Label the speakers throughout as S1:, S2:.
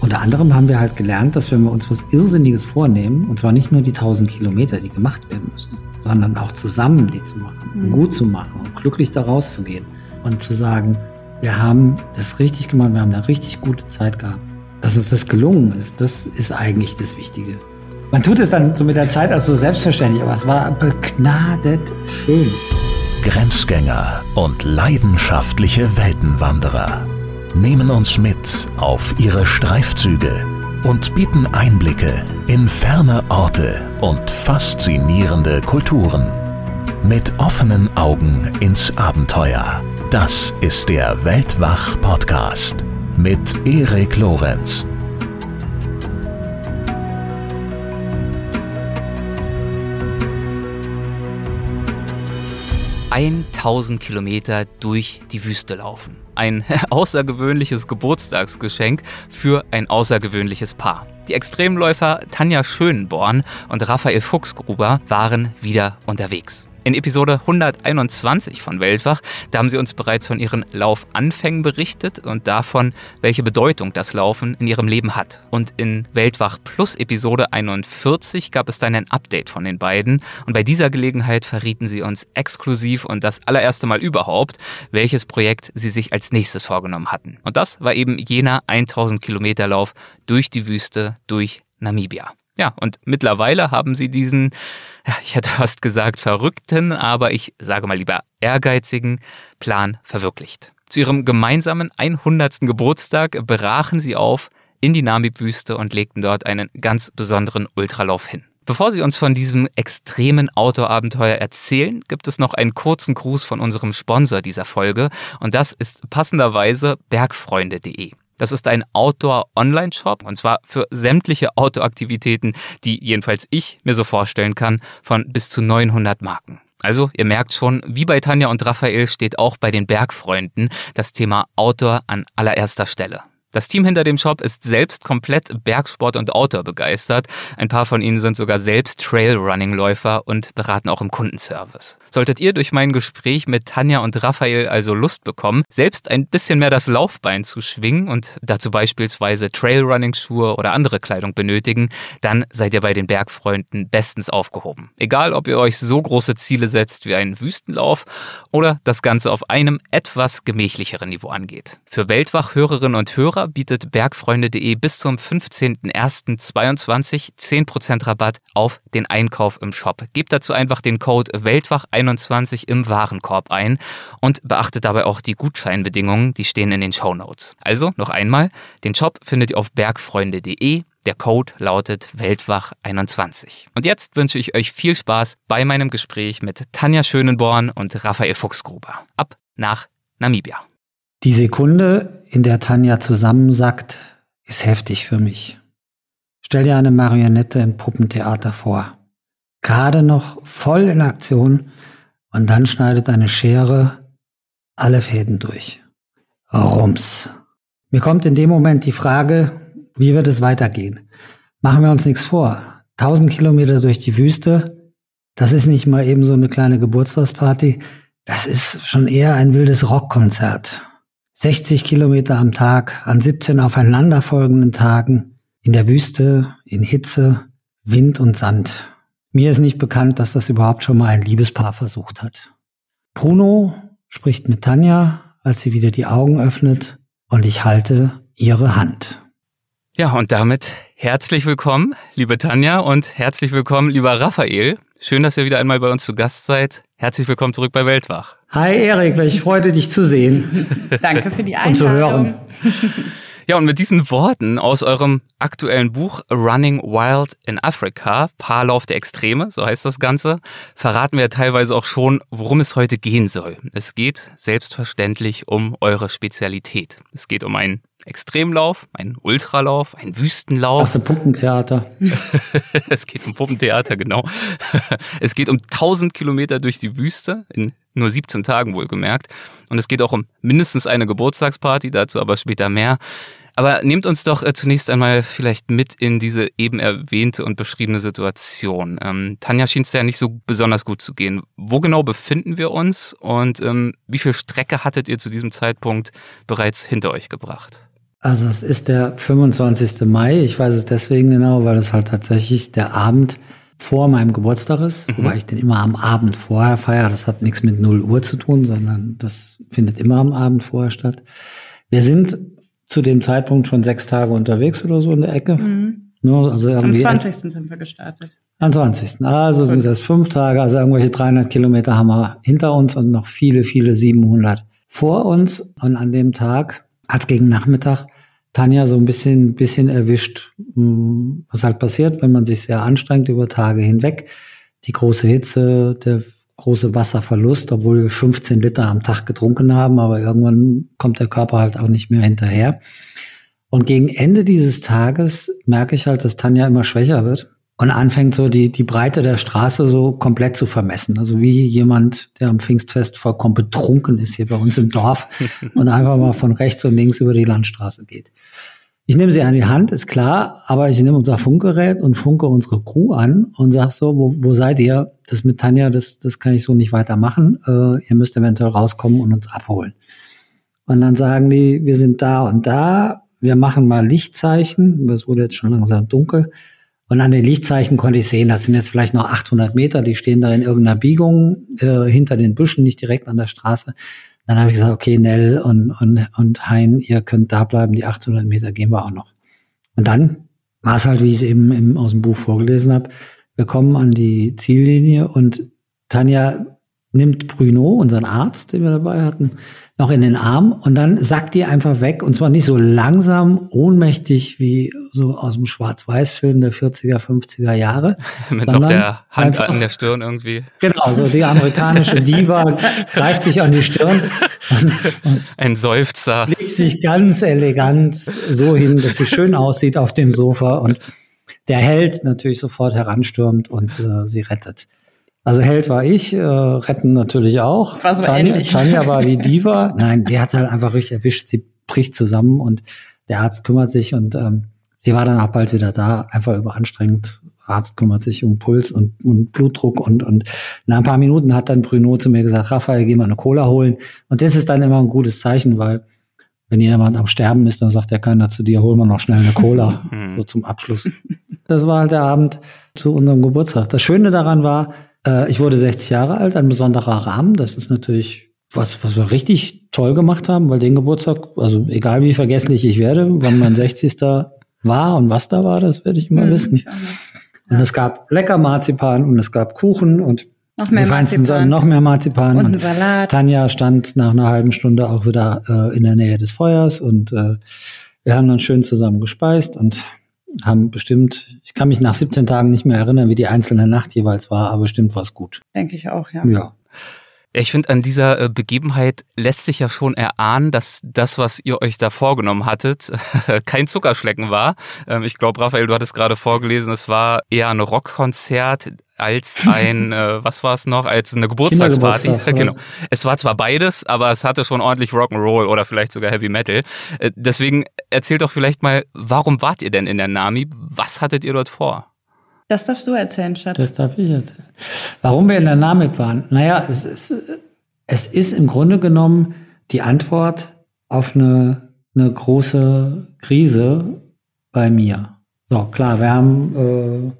S1: Unter anderem haben wir halt gelernt, dass wenn wir uns was Irrsinniges vornehmen, und zwar nicht nur die 1000 Kilometer, die gemacht werden müssen, sondern auch zusammen die zu machen, mhm. gut zu machen und glücklich da rauszugehen und zu sagen, wir haben das richtig gemacht, wir haben eine richtig gute Zeit gehabt. Dass uns das gelungen ist, das ist eigentlich das Wichtige. Man tut es dann so mit der Zeit als so selbstverständlich, aber es war begnadet schön.
S2: Grenzgänger und leidenschaftliche Weltenwanderer nehmen uns mit auf ihre Streifzüge und bieten Einblicke in ferne Orte und faszinierende Kulturen. Mit offenen Augen ins Abenteuer. Das ist der Weltwach-Podcast mit Erik Lorenz.
S3: 1000 Kilometer durch die Wüste laufen. Ein außergewöhnliches Geburtstagsgeschenk für ein außergewöhnliches Paar. Die Extremläufer Tanja Schönborn und Raphael Fuchsgruber waren wieder unterwegs. In Episode 121 von Weltwach, da haben sie uns bereits von ihren Laufanfängen berichtet und davon, welche Bedeutung das Laufen in ihrem Leben hat. Und in Weltwach Plus Episode 41 gab es dann ein Update von den beiden und bei dieser Gelegenheit verrieten sie uns exklusiv und das allererste Mal überhaupt, welches Projekt sie sich als nächstes vorgenommen hatten. Und das war eben jener 1000 Kilometer Lauf durch die Wüste, durch Namibia. Ja, und mittlerweile haben sie diesen, ich hätte fast gesagt verrückten, aber ich sage mal lieber ehrgeizigen Plan verwirklicht. Zu ihrem gemeinsamen 100. Geburtstag brachen sie auf in die Namib-Wüste und legten dort einen ganz besonderen Ultralauf hin. Bevor Sie uns von diesem extremen Outdoor-Abenteuer erzählen, gibt es noch einen kurzen Gruß von unserem Sponsor dieser Folge und das ist passenderweise bergfreunde.de. Das ist ein Outdoor-Online-Shop und zwar für sämtliche Outdoor-Aktivitäten, die jedenfalls ich mir so vorstellen kann, von bis zu 900 Marken. Also, ihr merkt schon, wie bei Tanja und Raphael steht auch bei den Bergfreunden das Thema Outdoor an allererster Stelle. Das Team hinter dem Shop ist selbst komplett Bergsport und Outdoor begeistert. Ein paar von ihnen sind sogar selbst Trailrunning-Läufer und beraten auch im Kundenservice. Solltet ihr durch mein Gespräch mit Tanja und Raphael also Lust bekommen, selbst ein bisschen mehr das Laufbein zu schwingen und dazu beispielsweise Trailrunning-Schuhe oder andere Kleidung benötigen, dann seid ihr bei den Bergfreunden bestens aufgehoben. Egal, ob ihr euch so große Ziele setzt wie einen Wüstenlauf oder das Ganze auf einem etwas gemächlicheren Niveau angeht. Für Weltwach-Hörerinnen und Hörer Hörer bietet bergfreunde.de bis zum 15.01.22 10% Rabatt auf den Einkauf im Shop. Gebt dazu einfach den Code Weltwach21 im Warenkorb ein und beachtet dabei auch die Gutscheinbedingungen, die stehen in den Show Notes. Also noch einmal, den Shop findet ihr auf bergfreunde.de. Der Code lautet Weltwach21. Und jetzt wünsche ich euch viel Spaß bei meinem Gespräch mit Tanja Schönenborn und Raphael Fuchsgruber. Ab nach Namibia.
S1: Die Sekunde, in der Tanja zusammensackt, ist heftig für mich. Stell dir eine Marionette im Puppentheater vor. Gerade noch voll in Aktion und dann schneidet eine Schere alle Fäden durch. Rums. Mir kommt in dem Moment die Frage, wie wird es weitergehen? Machen wir uns nichts vor. Tausend Kilometer durch die Wüste, das ist nicht mal eben so eine kleine Geburtstagsparty, das ist schon eher ein wildes Rockkonzert. 60 Kilometer am Tag an 17 aufeinanderfolgenden Tagen in der Wüste, in Hitze, Wind und Sand. Mir ist nicht bekannt, dass das überhaupt schon mal ein Liebespaar versucht hat. Bruno spricht mit Tanja, als sie wieder die Augen öffnet und ich halte ihre Hand.
S3: Ja, und damit herzlich willkommen, liebe Tanja und herzlich willkommen, lieber Raphael. Schön, dass ihr wieder einmal bei uns zu Gast seid. Herzlich willkommen zurück bei Weltwach.
S1: Hi Erik, welche Freude, dich zu sehen.
S4: Danke für die Einladung. Und zu hören.
S3: Ja, und mit diesen Worten aus eurem aktuellen Buch Running Wild in Africa, Paarlauf der Extreme, so heißt das Ganze, verraten wir teilweise auch schon, worum es heute gehen soll. Es geht selbstverständlich um eure Spezialität. Es geht um einen Extremlauf, ein Ultralauf, ein Wüstenlauf.
S1: Ach, für Puppentheater.
S3: es geht um Puppentheater, genau. es geht um 1000 Kilometer durch die Wüste in nur 17 Tagen wohlgemerkt. Und es geht auch um mindestens eine Geburtstagsparty, dazu aber später mehr. Aber nehmt uns doch äh, zunächst einmal vielleicht mit in diese eben erwähnte und beschriebene Situation. Ähm, Tanja schien es ja nicht so besonders gut zu gehen. Wo genau befinden wir uns und ähm, wie viel Strecke hattet ihr zu diesem Zeitpunkt bereits hinter euch gebracht?
S1: Also es ist der 25. Mai. Ich weiß es deswegen genau, weil es halt tatsächlich der Abend vor meinem Geburtstag ist, mhm. wobei ich den immer am Abend vorher feiere. Das hat nichts mit 0 Uhr zu tun, sondern das findet immer am Abend vorher statt. Wir sind zu dem Zeitpunkt schon sechs Tage unterwegs oder so in der Ecke. Mhm.
S4: Nur, also irgendwie am 20. sind wir gestartet.
S1: Am 20. Also sind es fünf Tage, also irgendwelche 300 Kilometer haben wir hinter uns und noch viele, viele 700 vor uns. Und an dem Tag hat gegen Nachmittag Tanja so ein bisschen, bisschen erwischt, hm, was halt passiert, wenn man sich sehr anstrengt über Tage hinweg. Die große Hitze, der große Wasserverlust, obwohl wir 15 Liter am Tag getrunken haben, aber irgendwann kommt der Körper halt auch nicht mehr hinterher. Und gegen Ende dieses Tages merke ich halt, dass Tanja immer schwächer wird und anfängt so die, die Breite der Straße so komplett zu vermessen. Also wie jemand, der am Pfingstfest vollkommen betrunken ist hier bei uns im Dorf und einfach mal von rechts und links über die Landstraße geht. Ich nehme sie an die Hand, ist klar, aber ich nehme unser Funkgerät und funke unsere Crew an und sag so, wo, wo seid ihr? Das mit Tanja, das, das kann ich so nicht weitermachen. Äh, ihr müsst eventuell rauskommen und uns abholen. Und dann sagen die, wir sind da und da, wir machen mal Lichtzeichen. Das wurde jetzt schon langsam dunkel und an den Lichtzeichen konnte ich sehen, das sind jetzt vielleicht noch 800 Meter, die stehen da in irgendeiner Biegung äh, hinter den Büschen, nicht direkt an der Straße. Dann habe ich gesagt, okay, Nell und, und, und Hein, ihr könnt da bleiben, die 800 Meter gehen wir auch noch. Und dann war es halt, wie ich es eben im, aus dem Buch vorgelesen habe, wir kommen an die Ziellinie und Tanja nimmt Bruno, unseren Arzt, den wir dabei hatten, noch in den Arm und dann sackt die einfach weg und zwar nicht so langsam, ohnmächtig wie so aus dem Schwarz-Weiß-Film der 40er, 50er Jahre.
S3: Mit noch der Hand einfach, an der Stirn irgendwie.
S1: Genau, so die amerikanische Diva greift sich an die Stirn.
S3: Und, und Ein Seufzer.
S1: Legt sich ganz elegant so hin, dass sie schön aussieht auf dem Sofa und der Held natürlich sofort heranstürmt und äh, sie rettet. Also Held war ich, äh, retten natürlich auch.
S4: War so Tanja, ähnlich.
S1: Tanja war die Diva. Nein, der hat halt einfach richtig erwischt. Sie bricht zusammen und der Arzt kümmert sich und ähm, sie war dann auch bald wieder da, einfach überanstrengend. Arzt kümmert sich um Puls und, und Blutdruck und, und nach ein paar Minuten hat dann Bruno zu mir gesagt, Raphael, geh mal eine Cola holen. Und das ist dann immer ein gutes Zeichen, weil wenn jemand am Sterben ist, dann sagt ja keiner zu dir, hol mal noch schnell eine Cola, mhm. so zum Abschluss. Das war halt der Abend zu unserem Geburtstag. Das Schöne daran war, äh, ich wurde 60 Jahre alt, ein besonderer Rahmen. Das ist natürlich was, was wir richtig toll gemacht haben, weil den Geburtstag, also egal wie vergesslich ich werde, wann mein 60. war und was da war, das werde ich immer mhm, wissen. Ja. Und es gab lecker Marzipan und es gab Kuchen und
S4: noch mehr Marzipan.
S1: noch mehr Marzipan.
S4: Und, und Salat.
S1: Tanja stand nach einer halben Stunde auch wieder äh, in der Nähe des Feuers und äh, wir haben dann schön zusammen gespeist und haben bestimmt, ich kann mich nach 17 Tagen nicht mehr erinnern, wie die einzelne Nacht jeweils war, aber bestimmt war es gut.
S4: Denke ich auch, ja.
S1: Ja.
S3: Ich finde, an dieser äh, Begebenheit lässt sich ja schon erahnen, dass das, was ihr euch da vorgenommen hattet, kein Zuckerschlecken war. Ähm, ich glaube, Raphael, du hattest gerade vorgelesen, es war eher ein Rockkonzert als ein, äh, was war es noch, als eine Geburtstagsparty. genau. Es war zwar beides, aber es hatte schon ordentlich Rock'n'Roll oder vielleicht sogar Heavy Metal. Äh, deswegen erzählt doch vielleicht mal, warum wart ihr denn in der NAMI? Was hattet ihr dort vor?
S4: Das darfst du erzählen, Schatz.
S1: Das darf ich erzählen. Warum wir in der NAMI waren? Naja, es ist, es ist im Grunde genommen die Antwort auf eine, eine große Krise bei mir. So, klar, wir haben äh,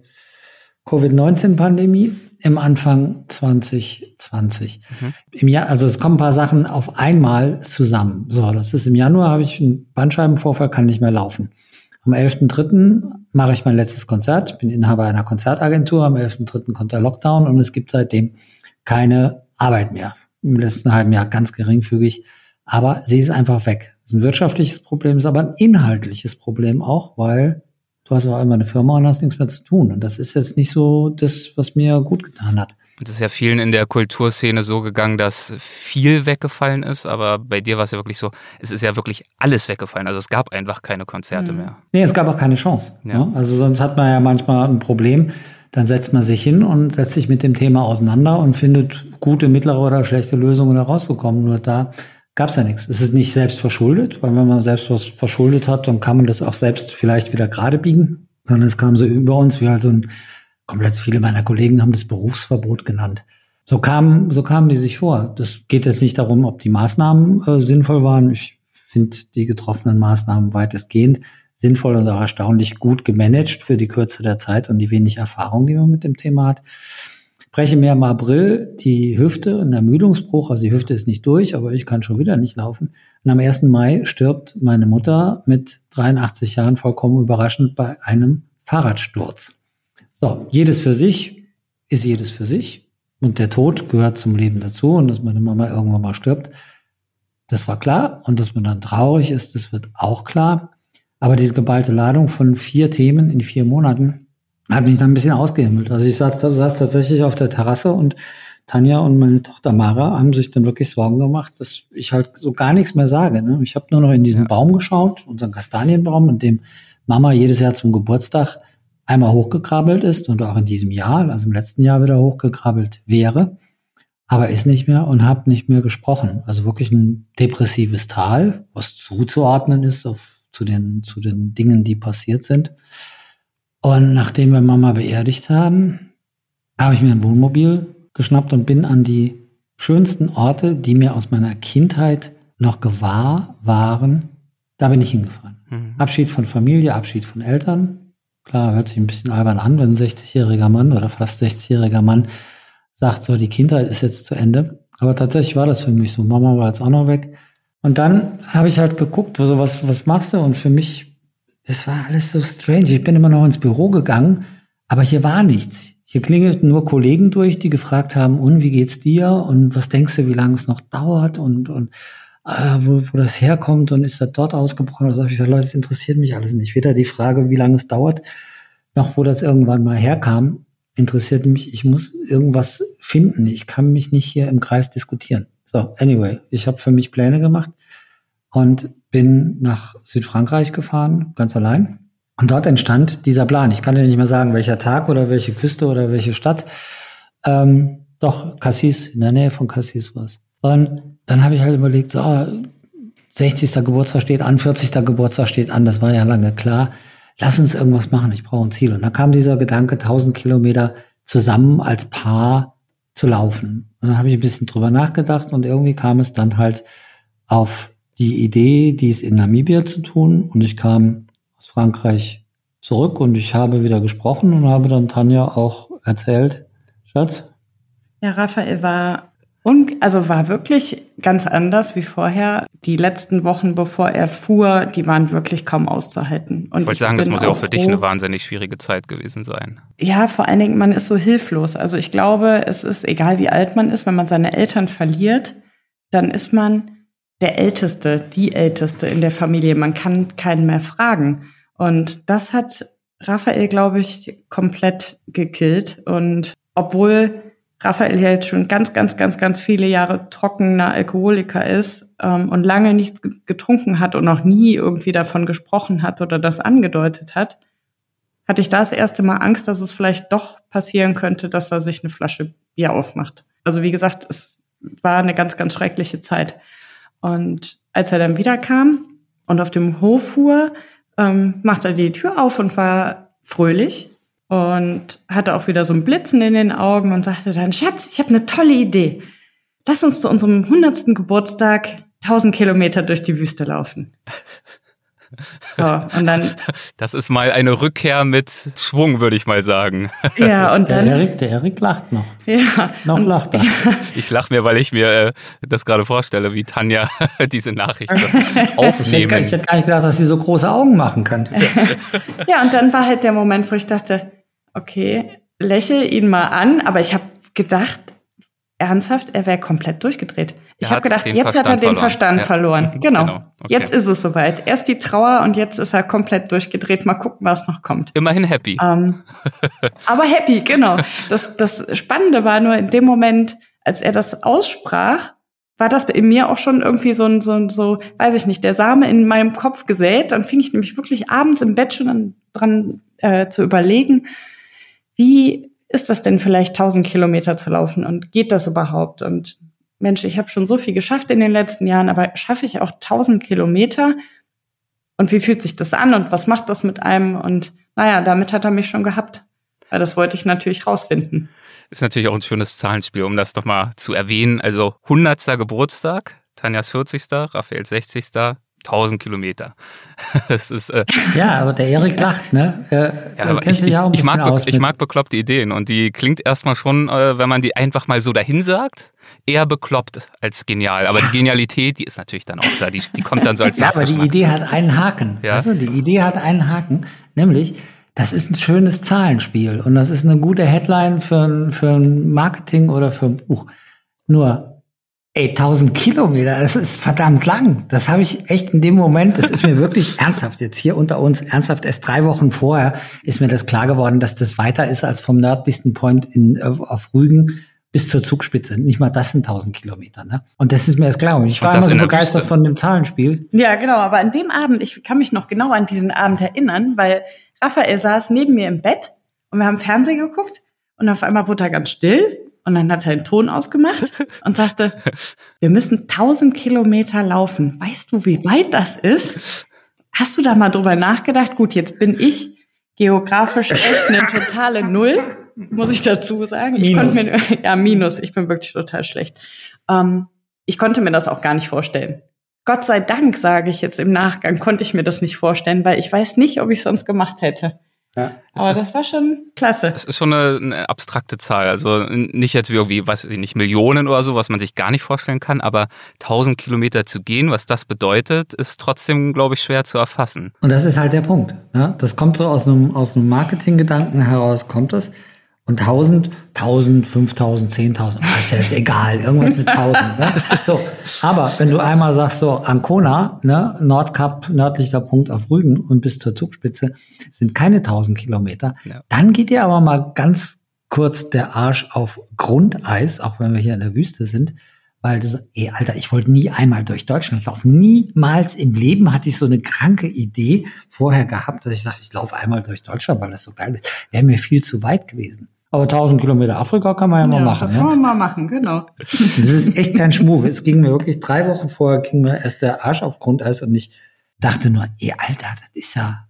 S1: Covid-19-Pandemie im Anfang 2020. Mhm. Im Jahr, also es kommen ein paar Sachen auf einmal zusammen. So, das ist im Januar habe ich einen Bandscheibenvorfall, kann nicht mehr laufen. Am 11.3. mache ich mein letztes Konzert. Ich bin Inhaber einer Konzertagentur. Am 11.3. kommt der Lockdown und es gibt seitdem keine Arbeit mehr. Im letzten halben Jahr ganz geringfügig. Aber sie ist einfach weg. Das ist ein wirtschaftliches Problem, ist aber ein inhaltliches Problem auch, weil du hast auch immer eine Firma und hast nichts mehr zu tun. Und das ist jetzt nicht so das, was mir gut getan hat.
S3: Und es ist ja vielen in der Kulturszene so gegangen, dass viel weggefallen ist, aber bei dir war es ja wirklich so, es ist ja wirklich alles weggefallen. Also es gab einfach keine Konzerte mhm. mehr.
S1: Nee, es gab auch keine Chance. Ja. Ne? Also sonst hat man ja manchmal ein Problem. Dann setzt man sich hin und setzt sich mit dem Thema auseinander und findet gute, mittlere oder schlechte Lösungen, da rauszukommen. Nur da gab es ja nichts. Es ist nicht selbst verschuldet, weil wenn man selbst was verschuldet hat, dann kann man das auch selbst vielleicht wieder gerade biegen, sondern es kam so über uns, wie halt so ein, komplett viele meiner Kollegen haben das Berufsverbot genannt. So kamen, so kamen die sich vor. Das geht jetzt nicht darum, ob die Maßnahmen äh, sinnvoll waren. Ich finde die getroffenen Maßnahmen weitestgehend sinnvoll und auch erstaunlich gut gemanagt für die Kürze der Zeit und die wenig Erfahrung, die man mit dem Thema hat. Breche mir im April die Hüfte, ein Ermüdungsbruch, also die Hüfte ist nicht durch, aber ich kann schon wieder nicht laufen. Und am 1. Mai stirbt meine Mutter mit 83 Jahren vollkommen überraschend bei einem Fahrradsturz. So, jedes für sich ist jedes für sich. Und der Tod gehört zum Leben dazu und dass meine Mama irgendwann mal stirbt, das war klar. Und dass man dann traurig ist, das wird auch klar. Aber diese geballte Ladung von vier Themen in vier Monaten hat mich dann ein bisschen ausgehimmelt. Also ich saß, saß tatsächlich auf der Terrasse und Tanja und meine Tochter Mara haben sich dann wirklich Sorgen gemacht, dass ich halt so gar nichts mehr sage. Ne? Ich habe nur noch in diesen ja. Baum geschaut, unseren Kastanienbaum, in dem Mama jedes Jahr zum Geburtstag einmal hochgekrabbelt ist und auch in diesem Jahr, also im letzten Jahr wieder hochgekrabbelt wäre, aber ist nicht mehr und habe nicht mehr gesprochen. Also wirklich ein depressives Tal, was zuzuordnen ist auf, zu, den, zu den Dingen, die passiert sind. Und nachdem wir Mama beerdigt haben, habe ich mir ein Wohnmobil geschnappt und bin an die schönsten Orte, die mir aus meiner Kindheit noch gewahr waren, da bin ich hingefahren. Mhm. Abschied von Familie, Abschied von Eltern, Klar, hört sich ein bisschen albern an, wenn ein 60-jähriger Mann oder fast 60-jähriger Mann sagt, so, die Kindheit ist jetzt zu Ende. Aber tatsächlich war das für mich so. Mama war jetzt auch noch weg. Und dann habe ich halt geguckt, so, was, was machst du? Und für mich, das war alles so strange. Ich bin immer noch ins Büro gegangen, aber hier war nichts. Hier klingelten nur Kollegen durch, die gefragt haben, und wie geht's dir? Und was denkst du, wie lange es noch dauert? Und, und äh, wo, wo das herkommt und ist das dort ausgebrochen? Also ich gesagt, Leute, das interessiert mich alles nicht. Weder die Frage, wie lange es dauert, noch wo das irgendwann mal herkam, interessiert mich. Ich muss irgendwas finden. Ich kann mich nicht hier im Kreis diskutieren. So, anyway, ich habe für mich Pläne gemacht und bin nach Südfrankreich gefahren, ganz allein. Und dort entstand dieser Plan. Ich kann dir nicht mehr sagen, welcher Tag oder welche Küste oder welche Stadt. Ähm, doch, Cassis, in der Nähe von Cassis war es. Und dann habe ich halt überlegt, so, 60. Geburtstag steht an, 40. Geburtstag steht an, das war ja lange klar. Lass uns irgendwas machen, ich brauche ein Ziel. Und dann kam dieser Gedanke, 1000 Kilometer zusammen als Paar zu laufen. Und dann habe ich ein bisschen drüber nachgedacht und irgendwie kam es dann halt auf die Idee, dies in Namibia zu tun. Und ich kam aus Frankreich zurück und ich habe wieder gesprochen und habe dann Tanja auch erzählt, Schatz.
S4: Ja, Raphael war und also war wirklich ganz anders wie vorher. Die letzten Wochen, bevor er fuhr, die waren wirklich kaum auszuhalten.
S3: Und ich wollte sagen, das muss ja auch für dich eine wahnsinnig schwierige Zeit gewesen sein.
S4: Ja, vor allen Dingen, man ist so hilflos. Also ich glaube, es ist egal, wie alt man ist, wenn man seine Eltern verliert, dann ist man der Älteste, die Älteste in der Familie. Man kann keinen mehr fragen. Und das hat Raphael, glaube ich, komplett gekillt. Und obwohl Raphael ja jetzt schon ganz, ganz, ganz, ganz viele Jahre trockener Alkoholiker ist ähm, und lange nichts getrunken hat und noch nie irgendwie davon gesprochen hat oder das angedeutet hat, hatte ich da das erste Mal Angst, dass es vielleicht doch passieren könnte, dass er sich eine Flasche Bier aufmacht. Also wie gesagt, es war eine ganz, ganz schreckliche Zeit. Und als er dann wiederkam und auf dem Hof fuhr, ähm, machte er die Tür auf und war fröhlich und hatte auch wieder so ein Blitzen in den Augen und sagte dann, Schatz, ich habe eine tolle Idee. Lass uns zu unserem 100. Geburtstag 1000 Kilometer durch die Wüste laufen.
S3: So, und dann. Das ist mal eine Rückkehr mit Schwung, würde ich mal sagen.
S1: Ja, und dann. Der Erik, der Erik lacht noch.
S4: Ja.
S1: Noch und, lacht er.
S3: Ich lache mir, weil ich mir äh, das gerade vorstelle, wie Tanja diese Nachricht aufnehmen. Ich hätte,
S1: ich hätte gar nicht gedacht, dass sie so große Augen machen kann.
S4: ja, und dann war halt der Moment, wo ich dachte, okay, lächel ihn mal an, aber ich habe gedacht, ernsthaft, er wäre komplett durchgedreht. Ich habe gedacht, jetzt Verstand hat er den verloren. Verstand ja. verloren. Genau. genau. Okay. Jetzt ist es soweit. Erst die Trauer und jetzt ist er komplett durchgedreht. Mal gucken, was noch kommt.
S3: Immerhin happy. Ähm,
S4: aber happy, genau. Das, das Spannende war nur in dem Moment, als er das aussprach, war das in mir auch schon irgendwie so ein, so, ein, so, weiß ich nicht, der Same in meinem Kopf gesät. Dann fing ich nämlich wirklich abends im Bett schon dran äh, zu überlegen, wie ist das denn vielleicht 1000 Kilometer zu laufen und geht das überhaupt? Und Mensch, ich habe schon so viel geschafft in den letzten Jahren, aber schaffe ich auch 1000 Kilometer? Und wie fühlt sich das an und was macht das mit einem? Und naja, damit hat er mich schon gehabt. Weil das wollte ich natürlich rausfinden.
S3: Ist natürlich auch ein schönes Zahlenspiel, um das nochmal zu erwähnen. Also 100. Geburtstag, Tanjas 40., Raphaels 60., 1000 Kilometer.
S1: das ist, äh, ja, aber der Erik lacht, ne?
S3: Er, ja, aber ich, ja ich, mag, aus ich mag bekloppte Ideen und die klingt erstmal schon, äh, wenn man die einfach mal so dahin sagt, eher bekloppt als genial. Aber die Genialität, die ist natürlich dann auch da. Die, die kommt dann so als
S1: Ja, aber die Idee hat einen Haken. Ja? Weißt du, die Idee hat einen Haken, nämlich das ist ein schönes Zahlenspiel und das ist eine gute Headline für ein, für ein Marketing oder für ein Buch. Nur, ey, 1000 Kilometer, das ist verdammt lang. Das habe ich echt in dem Moment, das ist mir wirklich ernsthaft jetzt hier unter uns, ernsthaft erst drei Wochen vorher ist mir das klar geworden, dass das weiter ist als vom nördlichsten Point in, auf Rügen bis zur Zugspitze. Nicht mal das sind 1000 Kilometer. Ne? Und das ist mir jetzt klar. Und ich war immer so begeistert Wüste. von dem Zahlenspiel.
S4: Ja, genau. Aber an dem Abend, ich kann mich noch genau an diesen Abend erinnern, weil Raphael saß neben mir im Bett und wir haben Fernsehen geguckt und auf einmal wurde er ganz still und dann hat er einen Ton ausgemacht und sagte, wir müssen 1000 Kilometer laufen. Weißt du, wie weit das ist? Hast du da mal drüber nachgedacht? Gut, jetzt bin ich geografisch echt eine totale Null muss ich dazu sagen. Ich minus. konnte mir, ja, minus, ich bin wirklich total schlecht. Ähm, ich konnte mir das auch gar nicht vorstellen. Gott sei Dank, sage ich jetzt im Nachgang, konnte ich mir das nicht vorstellen, weil ich weiß nicht, ob ich es sonst gemacht hätte. Ja, Aber ist, das war schon klasse.
S3: Es ist schon eine, eine, abstrakte Zahl. Also nicht jetzt wie irgendwie, was nicht Millionen oder so, was man sich gar nicht vorstellen kann, aber 1000 Kilometer zu gehen, was das bedeutet, ist trotzdem, glaube ich, schwer zu erfassen.
S1: Und das ist halt der Punkt. Ne? Das kommt so aus einem, aus einem Marketinggedanken heraus, kommt das. Und 1000, 1000, 5000, 10.000, ist ja jetzt egal, irgendwas mit 1000. Ne? So, aber wenn du einmal sagst, so Ancona, ne, Nordkap, nördlicher Punkt auf Rügen und bis zur Zugspitze sind keine 1000 Kilometer, ja. dann geht dir aber mal ganz kurz der Arsch auf Grundeis, auch wenn wir hier in der Wüste sind, weil du so, ey, Alter, ich wollte nie einmal durch Deutschland laufen. Niemals im Leben hatte ich so eine kranke Idee vorher gehabt, dass ich sage, ich laufe einmal durch Deutschland, weil das so geil ist. Wäre mir viel zu weit gewesen. Aber 1000 Kilometer Afrika kann man ja, ja mal machen.
S4: Das kann man mal machen, genau.
S1: Das ist echt kein Schmuh. Es ging mir wirklich drei Wochen vorher, ging mir erst der Arsch auf Grundeis und ich dachte nur, ey, Alter, das ist ja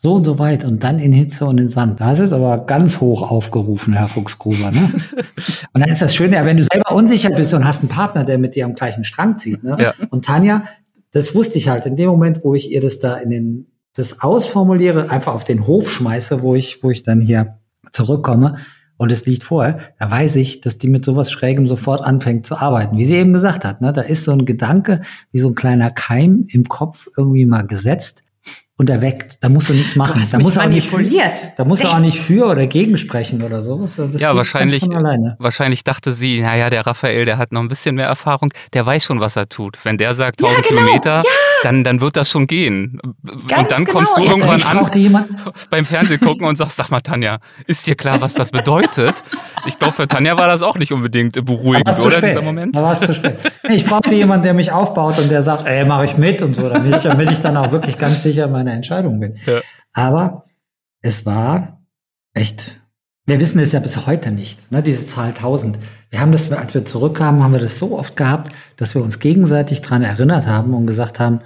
S1: so und so weit und dann in Hitze und in Sand. Das ist aber ganz hoch aufgerufen, Herr Fuchsgruber. Ne? und dann ist das Schöne, ja, wenn du selber unsicher bist und hast einen Partner, der mit dir am gleichen Strang zieht. Ne? Ja. Und Tanja, das wusste ich halt in dem Moment, wo ich ihr das da in den, das ausformuliere, einfach auf den Hof schmeiße, wo ich, wo ich dann hier zurückkomme, und es liegt vorher, da weiß ich, dass die mit sowas Schrägem sofort anfängt zu arbeiten. Wie sie eben gesagt hat, ne, da ist so ein Gedanke, wie so ein kleiner Keim im Kopf irgendwie mal gesetzt und erweckt. Da musst du nichts machen.
S4: Du da muss
S1: auch nicht, da muss er auch nicht für oder gegen sprechen oder so.
S3: Das ja, wahrscheinlich, wahrscheinlich dachte sie, naja, der Raphael, der hat noch ein bisschen mehr Erfahrung, der weiß schon, was er tut. Wenn der sagt 1000 ja, genau. Kilometer, ja. Dann, dann wird das schon gehen. Ganz und dann genau. kommst du irgendwann an beim Fernsehen gucken und sagst, sag mal, Tanja, ist dir klar, was das bedeutet? Ich glaube, für Tanja war das auch nicht unbedingt beruhigend, oder,
S1: dieser Moment? Da war es zu spät. Ich brauchte jemanden, der mich aufbaut und der sagt, ey, mach ich mit und so, damit ich, damit ich dann auch wirklich ganz sicher meine meine Entscheidung bin. Ja. Aber es war echt, wir wissen es ja bis heute nicht, ne, diese Zahl 1000. Wir haben das, als wir zurückkamen, haben wir das so oft gehabt, dass wir uns gegenseitig dran erinnert haben und gesagt haben,